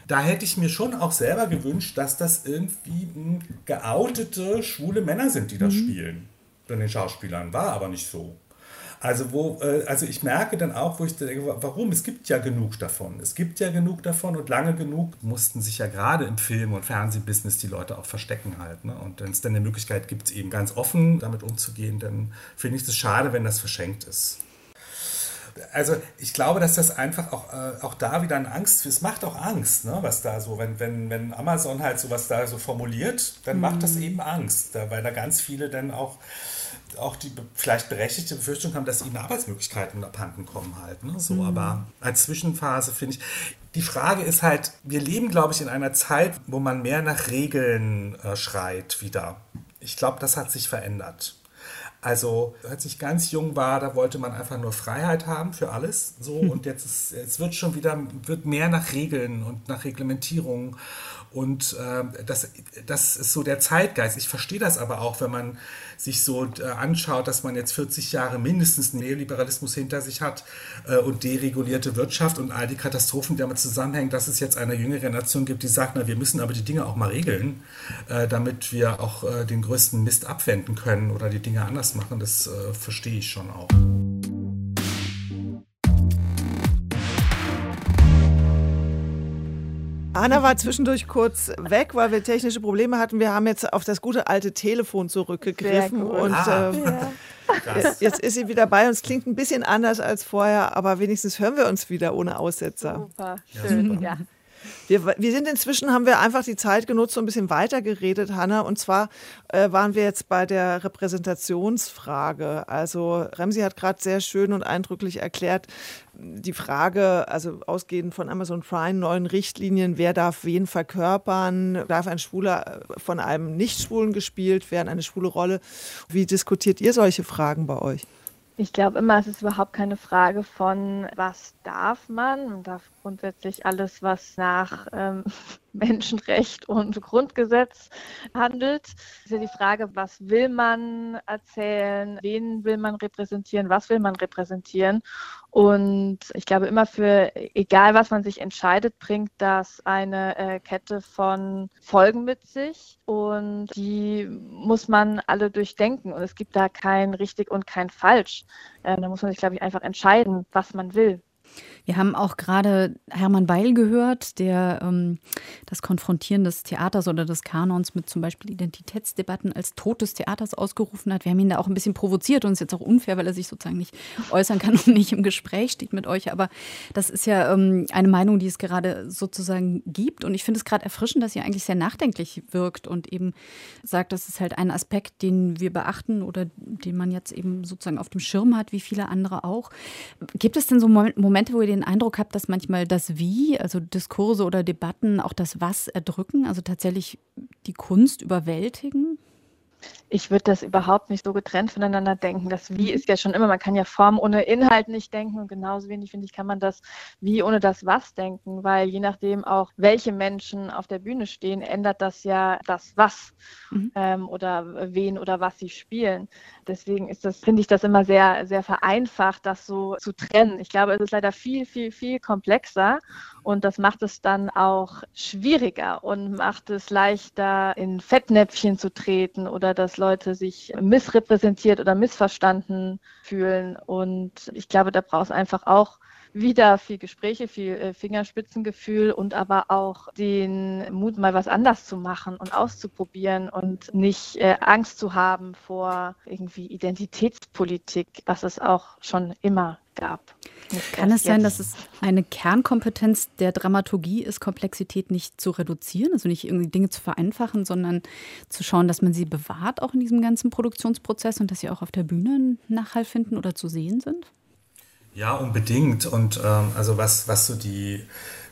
Da hätte ich mir schon auch selber gewünscht, dass das irgendwie geoutete schwule Männer sind, die das mhm. spielen. Von den Schauspielern war aber nicht so. Also, wo, äh, also ich merke dann auch, wo ich denke, warum? Es gibt ja genug davon. Es gibt ja genug davon und lange genug mussten sich ja gerade im Film- und Fernsehbusiness die Leute auch verstecken halt. Ne? Und wenn es dann eine Möglichkeit gibt, eben ganz offen damit umzugehen, dann finde ich es schade, wenn das verschenkt ist. Also ich glaube, dass das einfach auch, äh, auch da wieder eine Angst, es macht auch Angst, ne, was da so, wenn, wenn, wenn Amazon halt sowas da so formuliert, dann mhm. macht das mhm. eben Angst, weil da ganz viele dann auch auch die vielleicht berechtigte Befürchtung haben, dass ihnen Arbeitsmöglichkeiten abhanden kommen halt. Ne? So, mhm. Aber als Zwischenphase finde ich, die Frage ist halt, wir leben, glaube ich, in einer Zeit, wo man mehr nach Regeln äh, schreit wieder. Ich glaube, das hat sich verändert. Also, als ich ganz jung war, da wollte man einfach nur Freiheit haben für alles. So, und jetzt, ist, jetzt wird schon wieder, wird mehr nach Regeln und nach Reglementierung und äh, das, das ist so der Zeitgeist. Ich verstehe das aber auch, wenn man sich so äh, anschaut, dass man jetzt 40 Jahre mindestens Neoliberalismus hinter sich hat äh, und deregulierte Wirtschaft und all die Katastrophen, die damit zusammenhängen, dass es jetzt eine jüngere Generation gibt, die sagt, na, wir müssen aber die Dinge auch mal regeln, äh, damit wir auch äh, den größten Mist abwenden können oder die Dinge anders machen. Das verstehe ich schon auch. Anna war zwischendurch kurz weg, weil wir technische Probleme hatten. Wir haben jetzt auf das gute alte Telefon zurückgegriffen cool. und ah. äh, ja. jetzt ist sie wieder bei uns. Klingt ein bisschen anders als vorher, aber wenigstens hören wir uns wieder ohne Aussetzer. Super, schön. Ja. Wir, wir, sind inzwischen, haben wir einfach die Zeit genutzt, so ein bisschen weiter geredet, Hanna. Und zwar äh, waren wir jetzt bei der Repräsentationsfrage. Also Remsi hat gerade sehr schön und eindrücklich erklärt, die Frage, also ausgehend von Amazon Prime, neuen Richtlinien, wer darf wen verkörpern, darf ein Schwuler äh, von einem Nicht-Schwulen gespielt werden, eine schwule Rolle. Wie diskutiert ihr solche Fragen bei euch? Ich glaube immer, es ist überhaupt keine Frage von, was darf man. Man darf grundsätzlich alles, was nach ähm, Menschenrecht und Grundgesetz handelt. Es ist ja die Frage, was will man erzählen, wen will man repräsentieren, was will man repräsentieren. Und ich glaube immer für, egal was man sich entscheidet, bringt das eine äh, Kette von Folgen mit sich und die muss man alle durchdenken und es gibt da kein richtig und kein falsch. Äh, da muss man sich, glaube ich, einfach entscheiden, was man will. Wir haben auch gerade Hermann Weil gehört, der ähm, das Konfrontieren des Theaters oder des Kanons mit zum Beispiel Identitätsdebatten als Tod des Theaters ausgerufen hat. Wir haben ihn da auch ein bisschen provoziert und ist jetzt auch unfair, weil er sich sozusagen nicht äußern kann und nicht im Gespräch steht mit euch. Aber das ist ja ähm, eine Meinung, die es gerade sozusagen gibt. Und ich finde es gerade erfrischend, dass ihr eigentlich sehr nachdenklich wirkt und eben sagt, das ist halt ein Aspekt, den wir beachten oder den man jetzt eben sozusagen auf dem Schirm hat, wie viele andere auch. Gibt es denn so Momente, wo ihr den Eindruck habt, dass manchmal das Wie, also Diskurse oder Debatten, auch das Was erdrücken, also tatsächlich die Kunst überwältigen? Ich würde das überhaupt nicht so getrennt voneinander denken. Das Wie ist ja schon immer, man kann ja Form ohne Inhalt nicht denken und genauso wenig, finde ich, kann man das Wie ohne das Was denken, weil je nachdem auch, welche Menschen auf der Bühne stehen, ändert das ja das Was mhm. ähm, oder wen oder was sie spielen. Deswegen ist das, finde ich das immer sehr, sehr vereinfacht, das so zu trennen. Ich glaube, es ist leider viel, viel, viel komplexer und das macht es dann auch schwieriger und macht es leichter, in Fettnäpfchen zu treten oder dass Leute sich missrepräsentiert oder missverstanden fühlen. Und ich glaube, da braucht es einfach auch wieder viel Gespräche, viel äh, Fingerspitzengefühl und aber auch den Mut, mal was anders zu machen und auszuprobieren und nicht äh, Angst zu haben vor irgendwie Identitätspolitik, was es auch schon immer gab. Kann es sein, dass es eine Kernkompetenz der Dramaturgie ist, Komplexität nicht zu reduzieren, also nicht irgendwie Dinge zu vereinfachen, sondern zu schauen, dass man sie bewahrt auch in diesem ganzen Produktionsprozess und dass sie auch auf der Bühne Nachhall finden oder zu sehen sind? Ja, unbedingt. Und ähm, also was, was so die,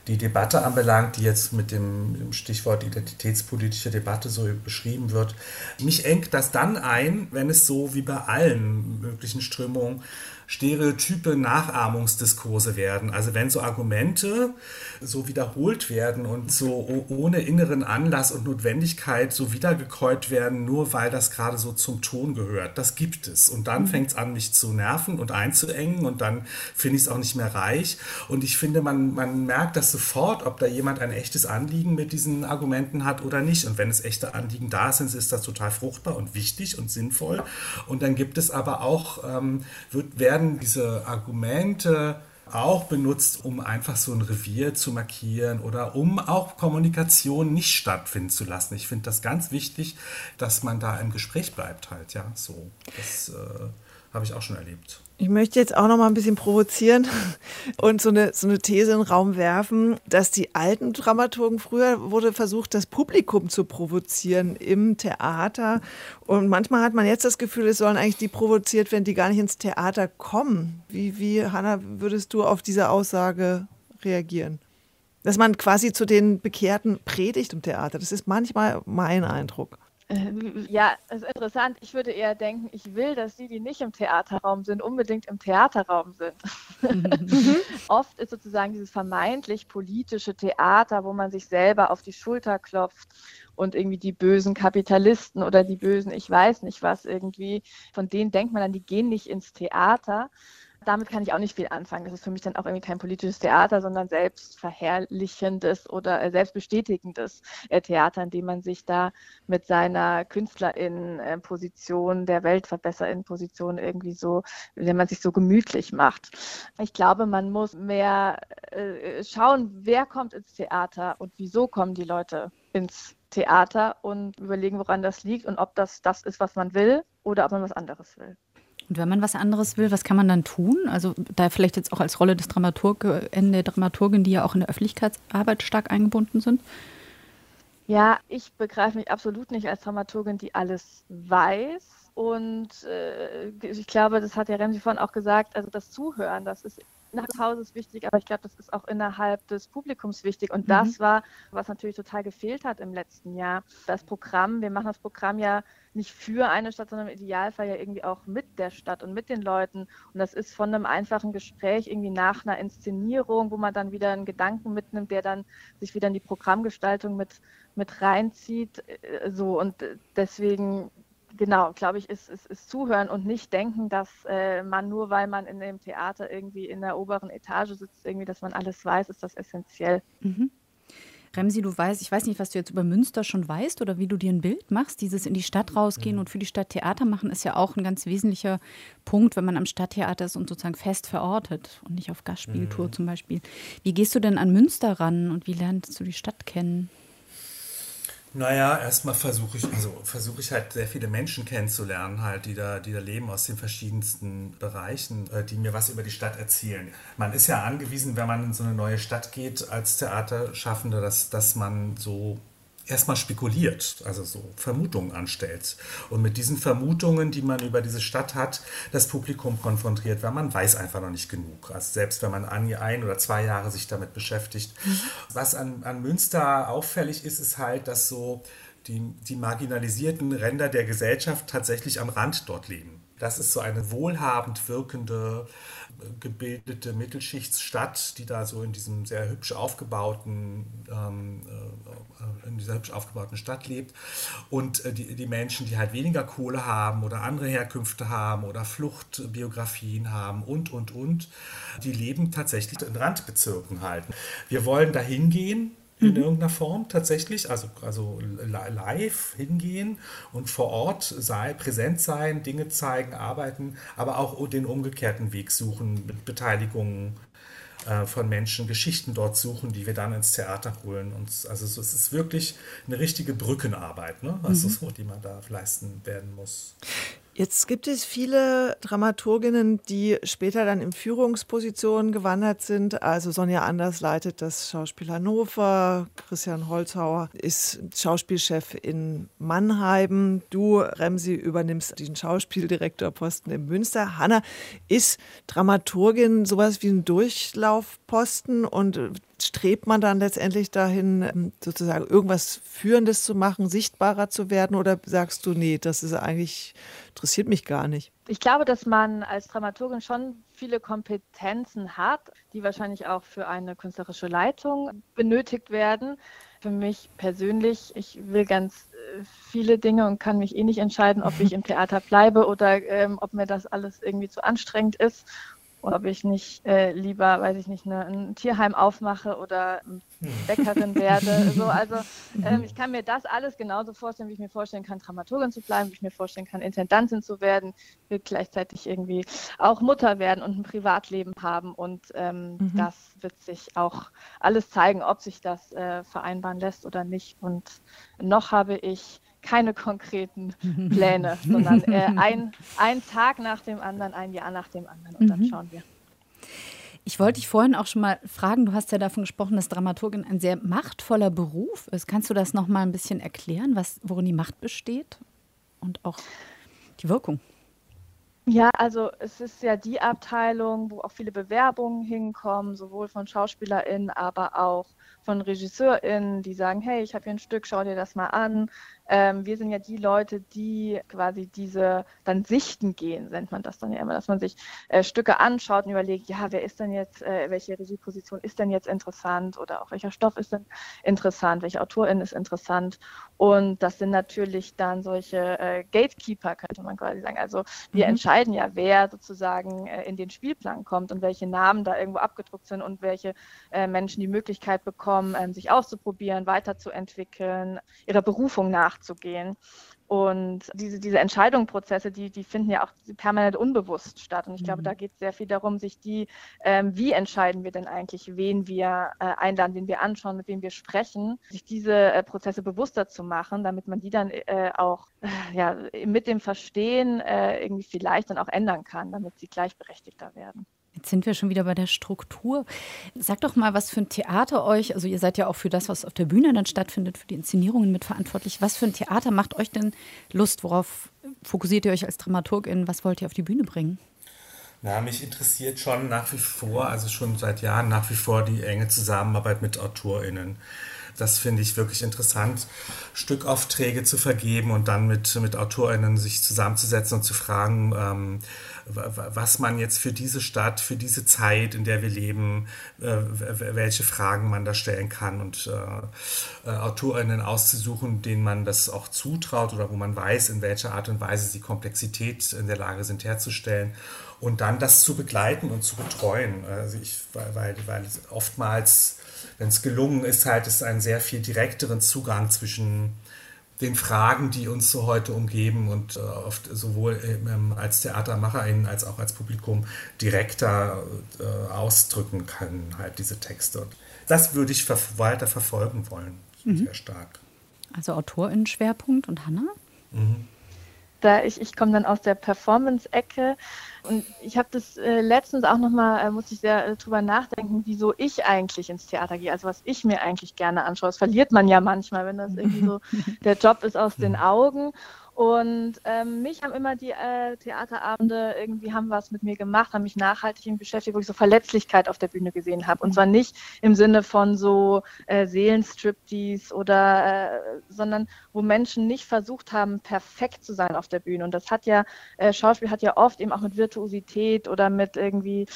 die Debatte anbelangt, die jetzt mit dem, dem, Stichwort identitätspolitische Debatte so beschrieben wird, mich engt das dann ein, wenn es so wie bei allen möglichen Strömungen stereotype Nachahmungsdiskurse werden. Also wenn so Argumente so wiederholt werden und so ohne inneren Anlass und Notwendigkeit so wiedergekäut werden, nur weil das gerade so zum Ton gehört. Das gibt es. Und dann mhm. fängt es an, mich zu nerven und einzuengen und dann finde ich es auch nicht mehr reich. Und ich finde, man, man merkt das sofort, ob da jemand ein echtes Anliegen mit diesen Argumenten hat oder nicht. Und wenn es echte Anliegen da sind, ist das total fruchtbar und wichtig und sinnvoll. Und dann gibt es aber auch, ähm, wird, werden diese Argumente auch benutzt, um einfach so ein Revier zu markieren oder um auch Kommunikation nicht stattfinden zu lassen. Ich finde das ganz wichtig, dass man da im Gespräch bleibt halt, ja, so. Das äh, habe ich auch schon erlebt. Ich möchte jetzt auch noch mal ein bisschen provozieren und so eine, so eine These in den Raum werfen, dass die alten Dramaturgen früher wurde versucht, das Publikum zu provozieren im Theater. Und manchmal hat man jetzt das Gefühl, es sollen eigentlich die provoziert werden, die gar nicht ins Theater kommen. Wie, wie Hanna, würdest du auf diese Aussage reagieren? Dass man quasi zu den Bekehrten predigt im Theater. Das ist manchmal mein Eindruck. Ähm, ja, es ist interessant. Ich würde eher denken, ich will, dass die, die nicht im Theaterraum sind, unbedingt im Theaterraum sind. Mhm. Oft ist sozusagen dieses vermeintlich politische Theater, wo man sich selber auf die Schulter klopft und irgendwie die bösen Kapitalisten oder die bösen, ich weiß nicht was irgendwie, von denen denkt man dann, die gehen nicht ins Theater, damit kann ich auch nicht viel anfangen. Das ist für mich dann auch irgendwie kein politisches Theater, sondern selbstverherrlichendes oder äh, selbstbestätigendes äh, Theater, in dem man sich da mit seiner Künstlerin-Position, der Weltverbesserin-Position irgendwie so, wenn man sich so gemütlich macht. Ich glaube, man muss mehr äh, schauen, wer kommt ins Theater und wieso kommen die Leute ins Theater und überlegen, woran das liegt und ob das das ist, was man will oder ob man was anderes will. Und wenn man was anderes will, was kann man dann tun? Also da vielleicht jetzt auch als Rolle des Dramaturgen, der Dramaturgin, die ja auch in der Öffentlichkeitsarbeit stark eingebunden sind? Ja, ich begreife mich absolut nicht als Dramaturgin, die alles weiß. Und äh, ich glaube, das hat ja Remsi vorhin auch gesagt, also das Zuhören, das ist innerhalb des Hauses wichtig, aber ich glaube, das ist auch innerhalb des Publikums wichtig. Und mhm. das war, was natürlich total gefehlt hat im letzten Jahr. Das Programm, wir machen das Programm ja nicht für eine Stadt, sondern im Idealfall ja irgendwie auch mit der Stadt und mit den Leuten. Und das ist von einem einfachen Gespräch irgendwie nach einer Inszenierung, wo man dann wieder einen Gedanken mitnimmt, der dann sich wieder in die Programmgestaltung mit, mit reinzieht. Äh, so und deswegen genau, glaube ich, ist, ist, ist Zuhören und nicht denken, dass äh, man nur, weil man in dem Theater irgendwie in der oberen Etage sitzt, irgendwie, dass man alles weiß, ist das essentiell. Mhm. Remsi, du weißt, ich weiß nicht, was du jetzt über Münster schon weißt oder wie du dir ein Bild machst. Dieses in die Stadt rausgehen mhm. und für die Stadt Theater machen ist ja auch ein ganz wesentlicher Punkt, wenn man am Stadttheater ist und sozusagen fest verortet und nicht auf Gastspieltour mhm. zum Beispiel. Wie gehst du denn an Münster ran und wie lernst du die Stadt kennen? Naja, erstmal versuche ich, also versuche ich halt sehr viele Menschen kennenzulernen, halt, die da, die da leben aus den verschiedensten Bereichen, äh, die mir was über die Stadt erzählen. Man ist ja angewiesen, wenn man in so eine neue Stadt geht als Theaterschaffender, dass, dass man so erstmal spekuliert, also so Vermutungen anstellt. Und mit diesen Vermutungen, die man über diese Stadt hat, das Publikum konfrontiert, weil man weiß einfach noch nicht genug. Also selbst wenn man ein oder zwei Jahre sich damit beschäftigt. Mhm. Was an, an Münster auffällig ist, ist halt, dass so die, die marginalisierten Ränder der Gesellschaft tatsächlich am Rand dort leben. Das ist so eine wohlhabend wirkende gebildete Mittelschichtsstadt, die da so in diesem sehr hübsch aufgebauten, ähm, äh, in dieser hübsch aufgebauten Stadt lebt. Und äh, die, die Menschen, die halt weniger Kohle haben oder andere Herkünfte haben oder Fluchtbiografien haben und, und, und, die leben tatsächlich in Randbezirken halt. Wir wollen da hingehen, in mhm. irgendeiner Form tatsächlich, also, also live hingehen und vor Ort sei, präsent sein, Dinge zeigen, arbeiten, aber auch den umgekehrten Weg suchen mit Beteiligung äh, von Menschen, Geschichten dort suchen, die wir dann ins Theater holen. Und also es ist wirklich eine richtige Brückenarbeit, ne? also mhm. so, die man da leisten werden muss. Jetzt gibt es viele Dramaturginnen, die später dann in Führungspositionen gewandert sind. Also Sonja Anders leitet das Schauspiel Hannover, Christian Holzhauer ist Schauspielchef in Mannheim. Du, Remsi, übernimmst den Schauspieldirektorposten in Münster. Hanna ist Dramaturgin sowas wie ein Durchlaufposten und strebt man dann letztendlich dahin, ähm, sozusagen irgendwas Führendes zu machen, sichtbarer zu werden? Oder sagst du, nee, das ist eigentlich, interessiert mich gar nicht? Ich glaube, dass man als Dramaturgin schon viele Kompetenzen hat, die wahrscheinlich auch für eine künstlerische Leitung benötigt werden. Für mich persönlich, ich will ganz äh, viele Dinge und kann mich eh nicht entscheiden, ob ich im Theater bleibe oder ähm, ob mir das alles irgendwie zu anstrengend ist ob ich nicht äh, lieber, weiß ich nicht, eine, ein Tierheim aufmache oder Bäckerin werde. So, also ähm, ich kann mir das alles genauso vorstellen, wie ich mir vorstellen kann, Dramaturgin zu bleiben, wie ich mir vorstellen kann, Intendantin zu werden, will gleichzeitig irgendwie auch Mutter werden und ein Privatleben haben. Und ähm, mhm. das wird sich auch alles zeigen, ob sich das äh, vereinbaren lässt oder nicht. Und noch habe ich keine konkreten Pläne, sondern äh, ein, ein Tag nach dem anderen, ein Jahr nach dem anderen und dann mhm. schauen wir. Ich wollte dich vorhin auch schon mal fragen, du hast ja davon gesprochen, dass Dramaturgin ein sehr machtvoller Beruf ist. Kannst du das noch mal ein bisschen erklären, was, worin die Macht besteht und auch die Wirkung? Ja, also es ist ja die Abteilung, wo auch viele Bewerbungen hinkommen, sowohl von SchauspielerInnen, aber auch von RegisseurInnen, die sagen, hey, ich habe hier ein Stück, schau dir das mal an. Ähm, wir sind ja die Leute, die quasi diese dann sichten gehen, nennt man das dann ja immer, dass man sich äh, Stücke anschaut und überlegt, ja, wer ist denn jetzt, äh, welche Regieposition ist denn jetzt interessant oder auch welcher Stoff ist denn interessant, welche Autorin ist interessant. Und das sind natürlich dann solche äh, Gatekeeper, könnte man quasi sagen. Also wir mhm. entscheiden ja, wer sozusagen äh, in den Spielplan kommt und welche Namen da irgendwo abgedruckt sind und welche äh, Menschen die Möglichkeit bekommen, ähm, sich auszuprobieren, weiterzuentwickeln, ihrer Berufung nach nachzugehen. Und diese, diese Entscheidungsprozesse, die, die finden ja auch permanent unbewusst statt. Und ich glaube, mhm. da geht es sehr viel darum, sich die, ähm, wie entscheiden wir denn eigentlich, wen wir äh, einladen, wen wir anschauen, mit wem wir sprechen, sich diese äh, Prozesse bewusster zu machen, damit man die dann äh, auch äh, ja, mit dem Verstehen äh, irgendwie vielleicht dann auch ändern kann, damit sie gleichberechtigter werden. Jetzt sind wir schon wieder bei der Struktur. Sag doch mal, was für ein Theater euch, also ihr seid ja auch für das, was auf der Bühne dann stattfindet, für die Inszenierungen mitverantwortlich. Was für ein Theater macht euch denn Lust? Worauf fokussiert ihr euch als Dramaturgin? Was wollt ihr auf die Bühne bringen? Na, mich interessiert schon nach wie vor, also schon seit Jahren nach wie vor die enge Zusammenarbeit mit AutorInnen. Das finde ich wirklich interessant, Stückaufträge zu vergeben und dann mit, mit AutorInnen sich zusammenzusetzen und zu fragen, ähm, was man jetzt für diese Stadt, für diese Zeit, in der wir leben, äh, welche Fragen man da stellen kann und äh, äh, AutorInnen auszusuchen, denen man das auch zutraut oder wo man weiß, in welcher Art und Weise sie Komplexität in der Lage sind herzustellen und dann das zu begleiten und zu betreuen. Also ich, weil, weil oftmals, wenn es gelungen ist, halt es einen sehr viel direkteren Zugang zwischen den Fragen, die uns so heute umgeben und äh, oft sowohl ähm, als TheatermacherInnen als auch als Publikum direkter äh, ausdrücken können, halt diese Texte. Und das würde ich ver weiter verfolgen wollen, mhm. sehr stark. Also AutorInnen-Schwerpunkt und Hanna? Mhm. Da ich, ich komme dann aus der Performance-Ecke und ich habe das äh, letztens auch nochmal, äh, musste ich sehr äh, drüber nachdenken, wieso ich eigentlich ins Theater gehe, also was ich mir eigentlich gerne anschaue. Das verliert man ja manchmal, wenn das irgendwie so der Job ist aus den Augen. Und ähm, mich haben immer die äh, Theaterabende irgendwie haben was mit mir gemacht, haben mich nachhaltig beschäftigt, wo ich so Verletzlichkeit auf der Bühne gesehen habe. Und zwar nicht im Sinne von so äh, Seelenstriptease oder, äh, sondern wo Menschen nicht versucht haben, perfekt zu sein auf der Bühne. Und das hat ja, äh, Schauspiel hat ja oft eben auch mit Virtuosität oder mit irgendwie,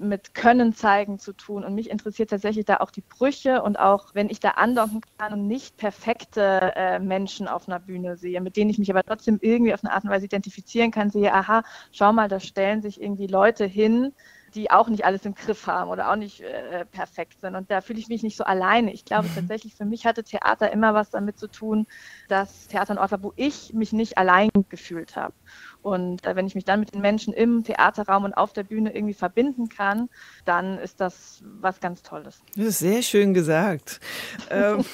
mit Können zeigen zu tun. Und mich interessiert tatsächlich da auch die Brüche und auch, wenn ich da andocken kann und nicht perfekte äh, Menschen auf einer Bühne sehe, mit denen ich mich aber trotzdem irgendwie auf eine Art und Weise identifizieren kann, sehe, aha, schau mal, da stellen sich irgendwie Leute hin, die auch nicht alles im Griff haben oder auch nicht äh, perfekt sind. Und da fühle ich mich nicht so alleine. Ich glaube mhm. tatsächlich, für mich hatte Theater immer was damit zu tun, dass Theater ein Ort war, wo ich mich nicht allein gefühlt habe. Und wenn ich mich dann mit den Menschen im Theaterraum und auf der Bühne irgendwie verbinden kann, dann ist das was ganz Tolles. Das ist sehr schön gesagt. ähm,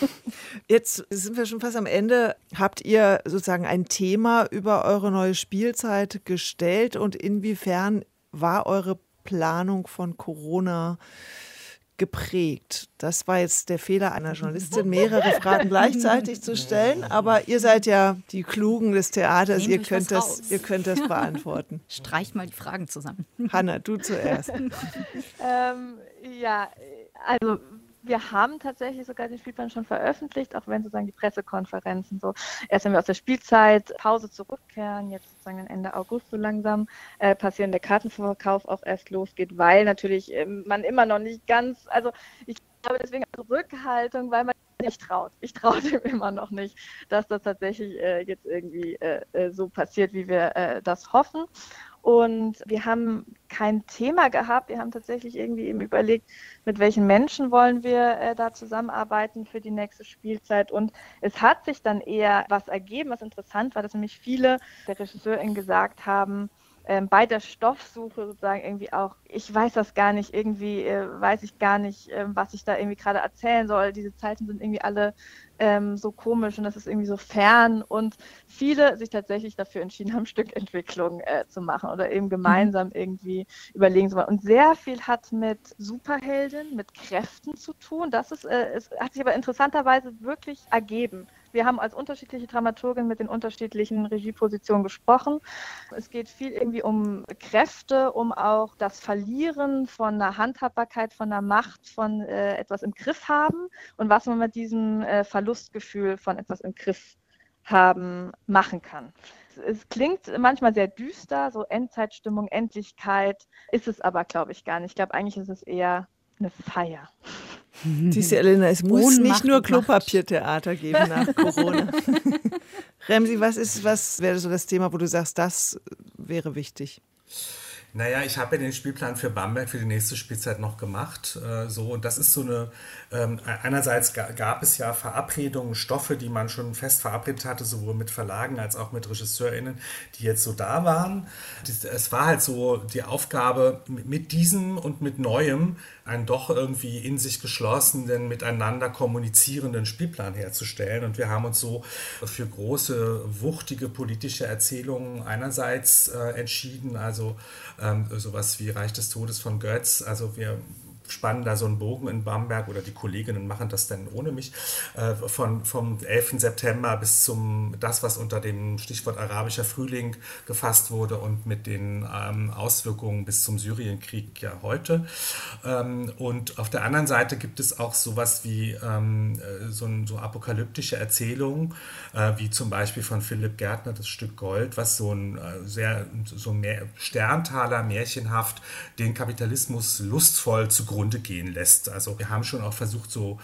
jetzt sind wir schon fast am Ende. Habt ihr sozusagen ein Thema über eure neue Spielzeit gestellt und inwiefern war eure Planung von Corona geprägt? Das war jetzt der Fehler einer Journalistin, mehrere Fragen gleichzeitig zu stellen. Aber ihr seid ja die Klugen des Theaters, ihr könnt, das, ihr könnt das beantworten. Streicht mal die Fragen zusammen. Hanna, du zuerst. ähm, ja, also wir haben tatsächlich sogar den Spielplan schon veröffentlicht, auch wenn sozusagen die Pressekonferenzen so erst wenn wir aus der Spielzeit Pause zurückkehren, jetzt sozusagen Ende August so langsam äh, passieren, der Kartenverkauf auch erst losgeht, weil natürlich äh, man immer noch nicht ganz, also ich glaube deswegen Rückhaltung, weil man nicht traut. Ich traue dem immer noch nicht, dass das tatsächlich äh, jetzt irgendwie äh, äh, so passiert, wie wir äh, das hoffen. Und wir haben kein Thema gehabt. Wir haben tatsächlich irgendwie eben überlegt, mit welchen Menschen wollen wir äh, da zusammenarbeiten für die nächste Spielzeit. Und es hat sich dann eher was ergeben, was interessant war, dass nämlich viele der RegisseurInnen gesagt haben, ähm, bei der Stoffsuche sozusagen irgendwie auch, ich weiß das gar nicht, irgendwie äh, weiß ich gar nicht, äh, was ich da irgendwie gerade erzählen soll. Diese Zeiten sind irgendwie alle ähm, so komisch und das ist irgendwie so fern und viele sich tatsächlich dafür entschieden haben, Stückentwicklung äh, zu machen oder eben gemeinsam irgendwie überlegen zu wollen. Und sehr viel hat mit Superhelden, mit Kräften zu tun. Das ist, äh, es hat sich aber interessanterweise wirklich ergeben. Wir haben als unterschiedliche Dramaturgen mit den unterschiedlichen Regiepositionen gesprochen. Es geht viel irgendwie um Kräfte, um auch das Verlieren von einer Handhabbarkeit, von einer Macht, von äh, etwas im Griff haben und was man mit diesem äh, Verlustgefühl von etwas im Griff haben machen kann. Es klingt manchmal sehr düster, so Endzeitstimmung, Endlichkeit, ist es aber, glaube ich, gar nicht. Ich glaube, eigentlich ist es eher eine Feier. Diese Elena, es muss Ohnmacht nicht nur Klopapiertheater geben nach Corona. Remsi, was ist, was wäre so das Thema, wo du sagst, das wäre wichtig? Naja, ich habe ja den Spielplan für Bamberg für die nächste Spielzeit noch gemacht. Äh, so, und das ist so eine, ähm, einerseits gab es ja Verabredungen, Stoffe, die man schon fest verabredet hatte, sowohl mit Verlagen als auch mit RegisseurInnen, die jetzt so da waren. Es war halt so die Aufgabe, mit diesem und mit Neuem einen doch irgendwie in sich geschlossenen, miteinander kommunizierenden Spielplan herzustellen. Und wir haben uns so für große, wuchtige politische Erzählungen einerseits äh, entschieden, also ähm, sowas wie Reich des Todes von Götz. Also wir spannen da so einen Bogen in Bamberg oder die Kolleginnen machen das dann ohne mich, äh, von, vom 11. September bis zum, das, was unter dem Stichwort arabischer Frühling gefasst wurde und mit den ähm, Auswirkungen bis zum Syrienkrieg ja heute. Ähm, und auf der anderen Seite gibt es auch sowas wie ähm, äh, so, so apokalyptische Erzählungen, äh, wie zum Beispiel von Philipp Gärtner, das Stück Gold, was so ein äh, sehr, so mehr Sterntaler, märchenhaft den Kapitalismus lustvoll zu zugrunde gehen lässt. Also wir haben schon auch versucht, so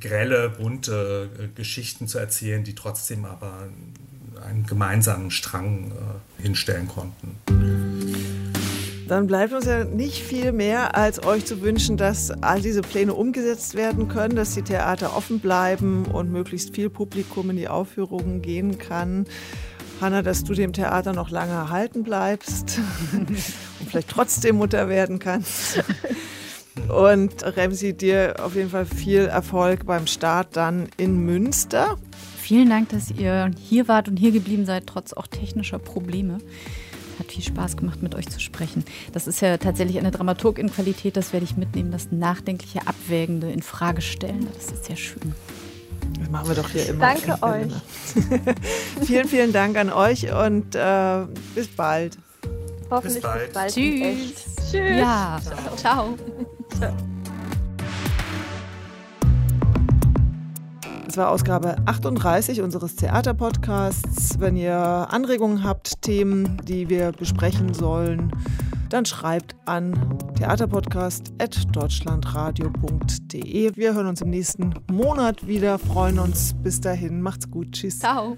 grelle, bunte äh, Geschichten zu erzählen, die trotzdem aber einen gemeinsamen Strang äh, hinstellen konnten. Dann bleibt uns ja nicht viel mehr, als euch zu wünschen, dass all diese Pläne umgesetzt werden können, dass die Theater offen bleiben und möglichst viel Publikum in die Aufführungen gehen kann. Hanna, dass du dem Theater noch lange erhalten bleibst und vielleicht trotzdem Mutter werden kannst. Und Remsi, dir auf jeden Fall viel Erfolg beim Start dann in Münster. Vielen Dank, dass ihr hier wart und hier geblieben seid, trotz auch technischer Probleme. Hat viel Spaß gemacht, mit euch zu sprechen. Das ist ja tatsächlich eine Dramaturg-in-Qualität, das werde ich mitnehmen, das nachdenkliche, abwägende, in Frage stellen. Das ist sehr schön. Das machen wir doch hier immer. Danke euch. vielen, vielen Dank an euch und äh, bis bald. Hoffentlich bis bald. Bis bald. Tschüss. Tschüss. Ja, ciao. ciao. Das war Ausgabe 38 unseres Theaterpodcasts. Wenn ihr Anregungen habt, Themen, die wir besprechen sollen, dann schreibt an theaterpodcast.deutschlandradio.de. Wir hören uns im nächsten Monat wieder, freuen uns. Bis dahin, macht's gut. Tschüss. Ciao.